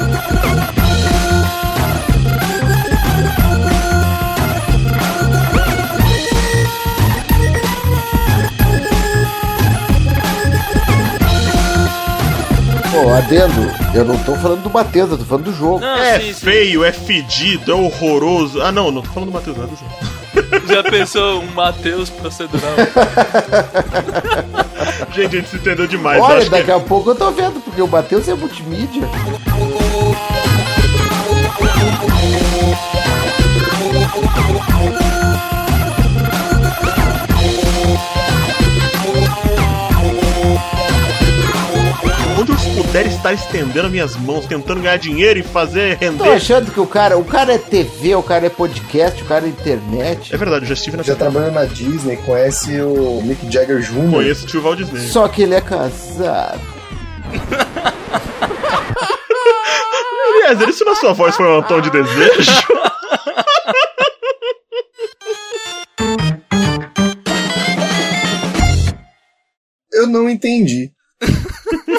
[SPEAKER 3] Pô, adendo, eu não tô falando do Matheus, eu tô falando do jogo.
[SPEAKER 4] Não,
[SPEAKER 1] É
[SPEAKER 4] sim, sim.
[SPEAKER 1] feio, é fedido, é horroroso. Ah, não, não tô falando do Matheus, não, é do jogo. *laughs*
[SPEAKER 4] Já pensou um Matheus procedural? *laughs*
[SPEAKER 1] gente, a gente se entendeu demais.
[SPEAKER 3] Olha,
[SPEAKER 1] acho
[SPEAKER 3] daqui
[SPEAKER 1] que...
[SPEAKER 3] a pouco eu tô vendo, porque o Matheus é multimídia.
[SPEAKER 1] Puder estar estendendo minhas mãos, tentando ganhar dinheiro e fazer
[SPEAKER 3] Tô
[SPEAKER 1] render.
[SPEAKER 3] achando que o cara, o cara é TV, o cara é podcast, o cara é internet.
[SPEAKER 1] É verdade, eu já estive nessa.
[SPEAKER 2] Já trabalhou na Disney, conhece o Mick Jagger Jr.
[SPEAKER 1] Conheço o tio Walt Disney.
[SPEAKER 3] Só que ele é casado.
[SPEAKER 1] Aliás, ele se na sua voz foi um tom de desejo.
[SPEAKER 2] Eu não entendi.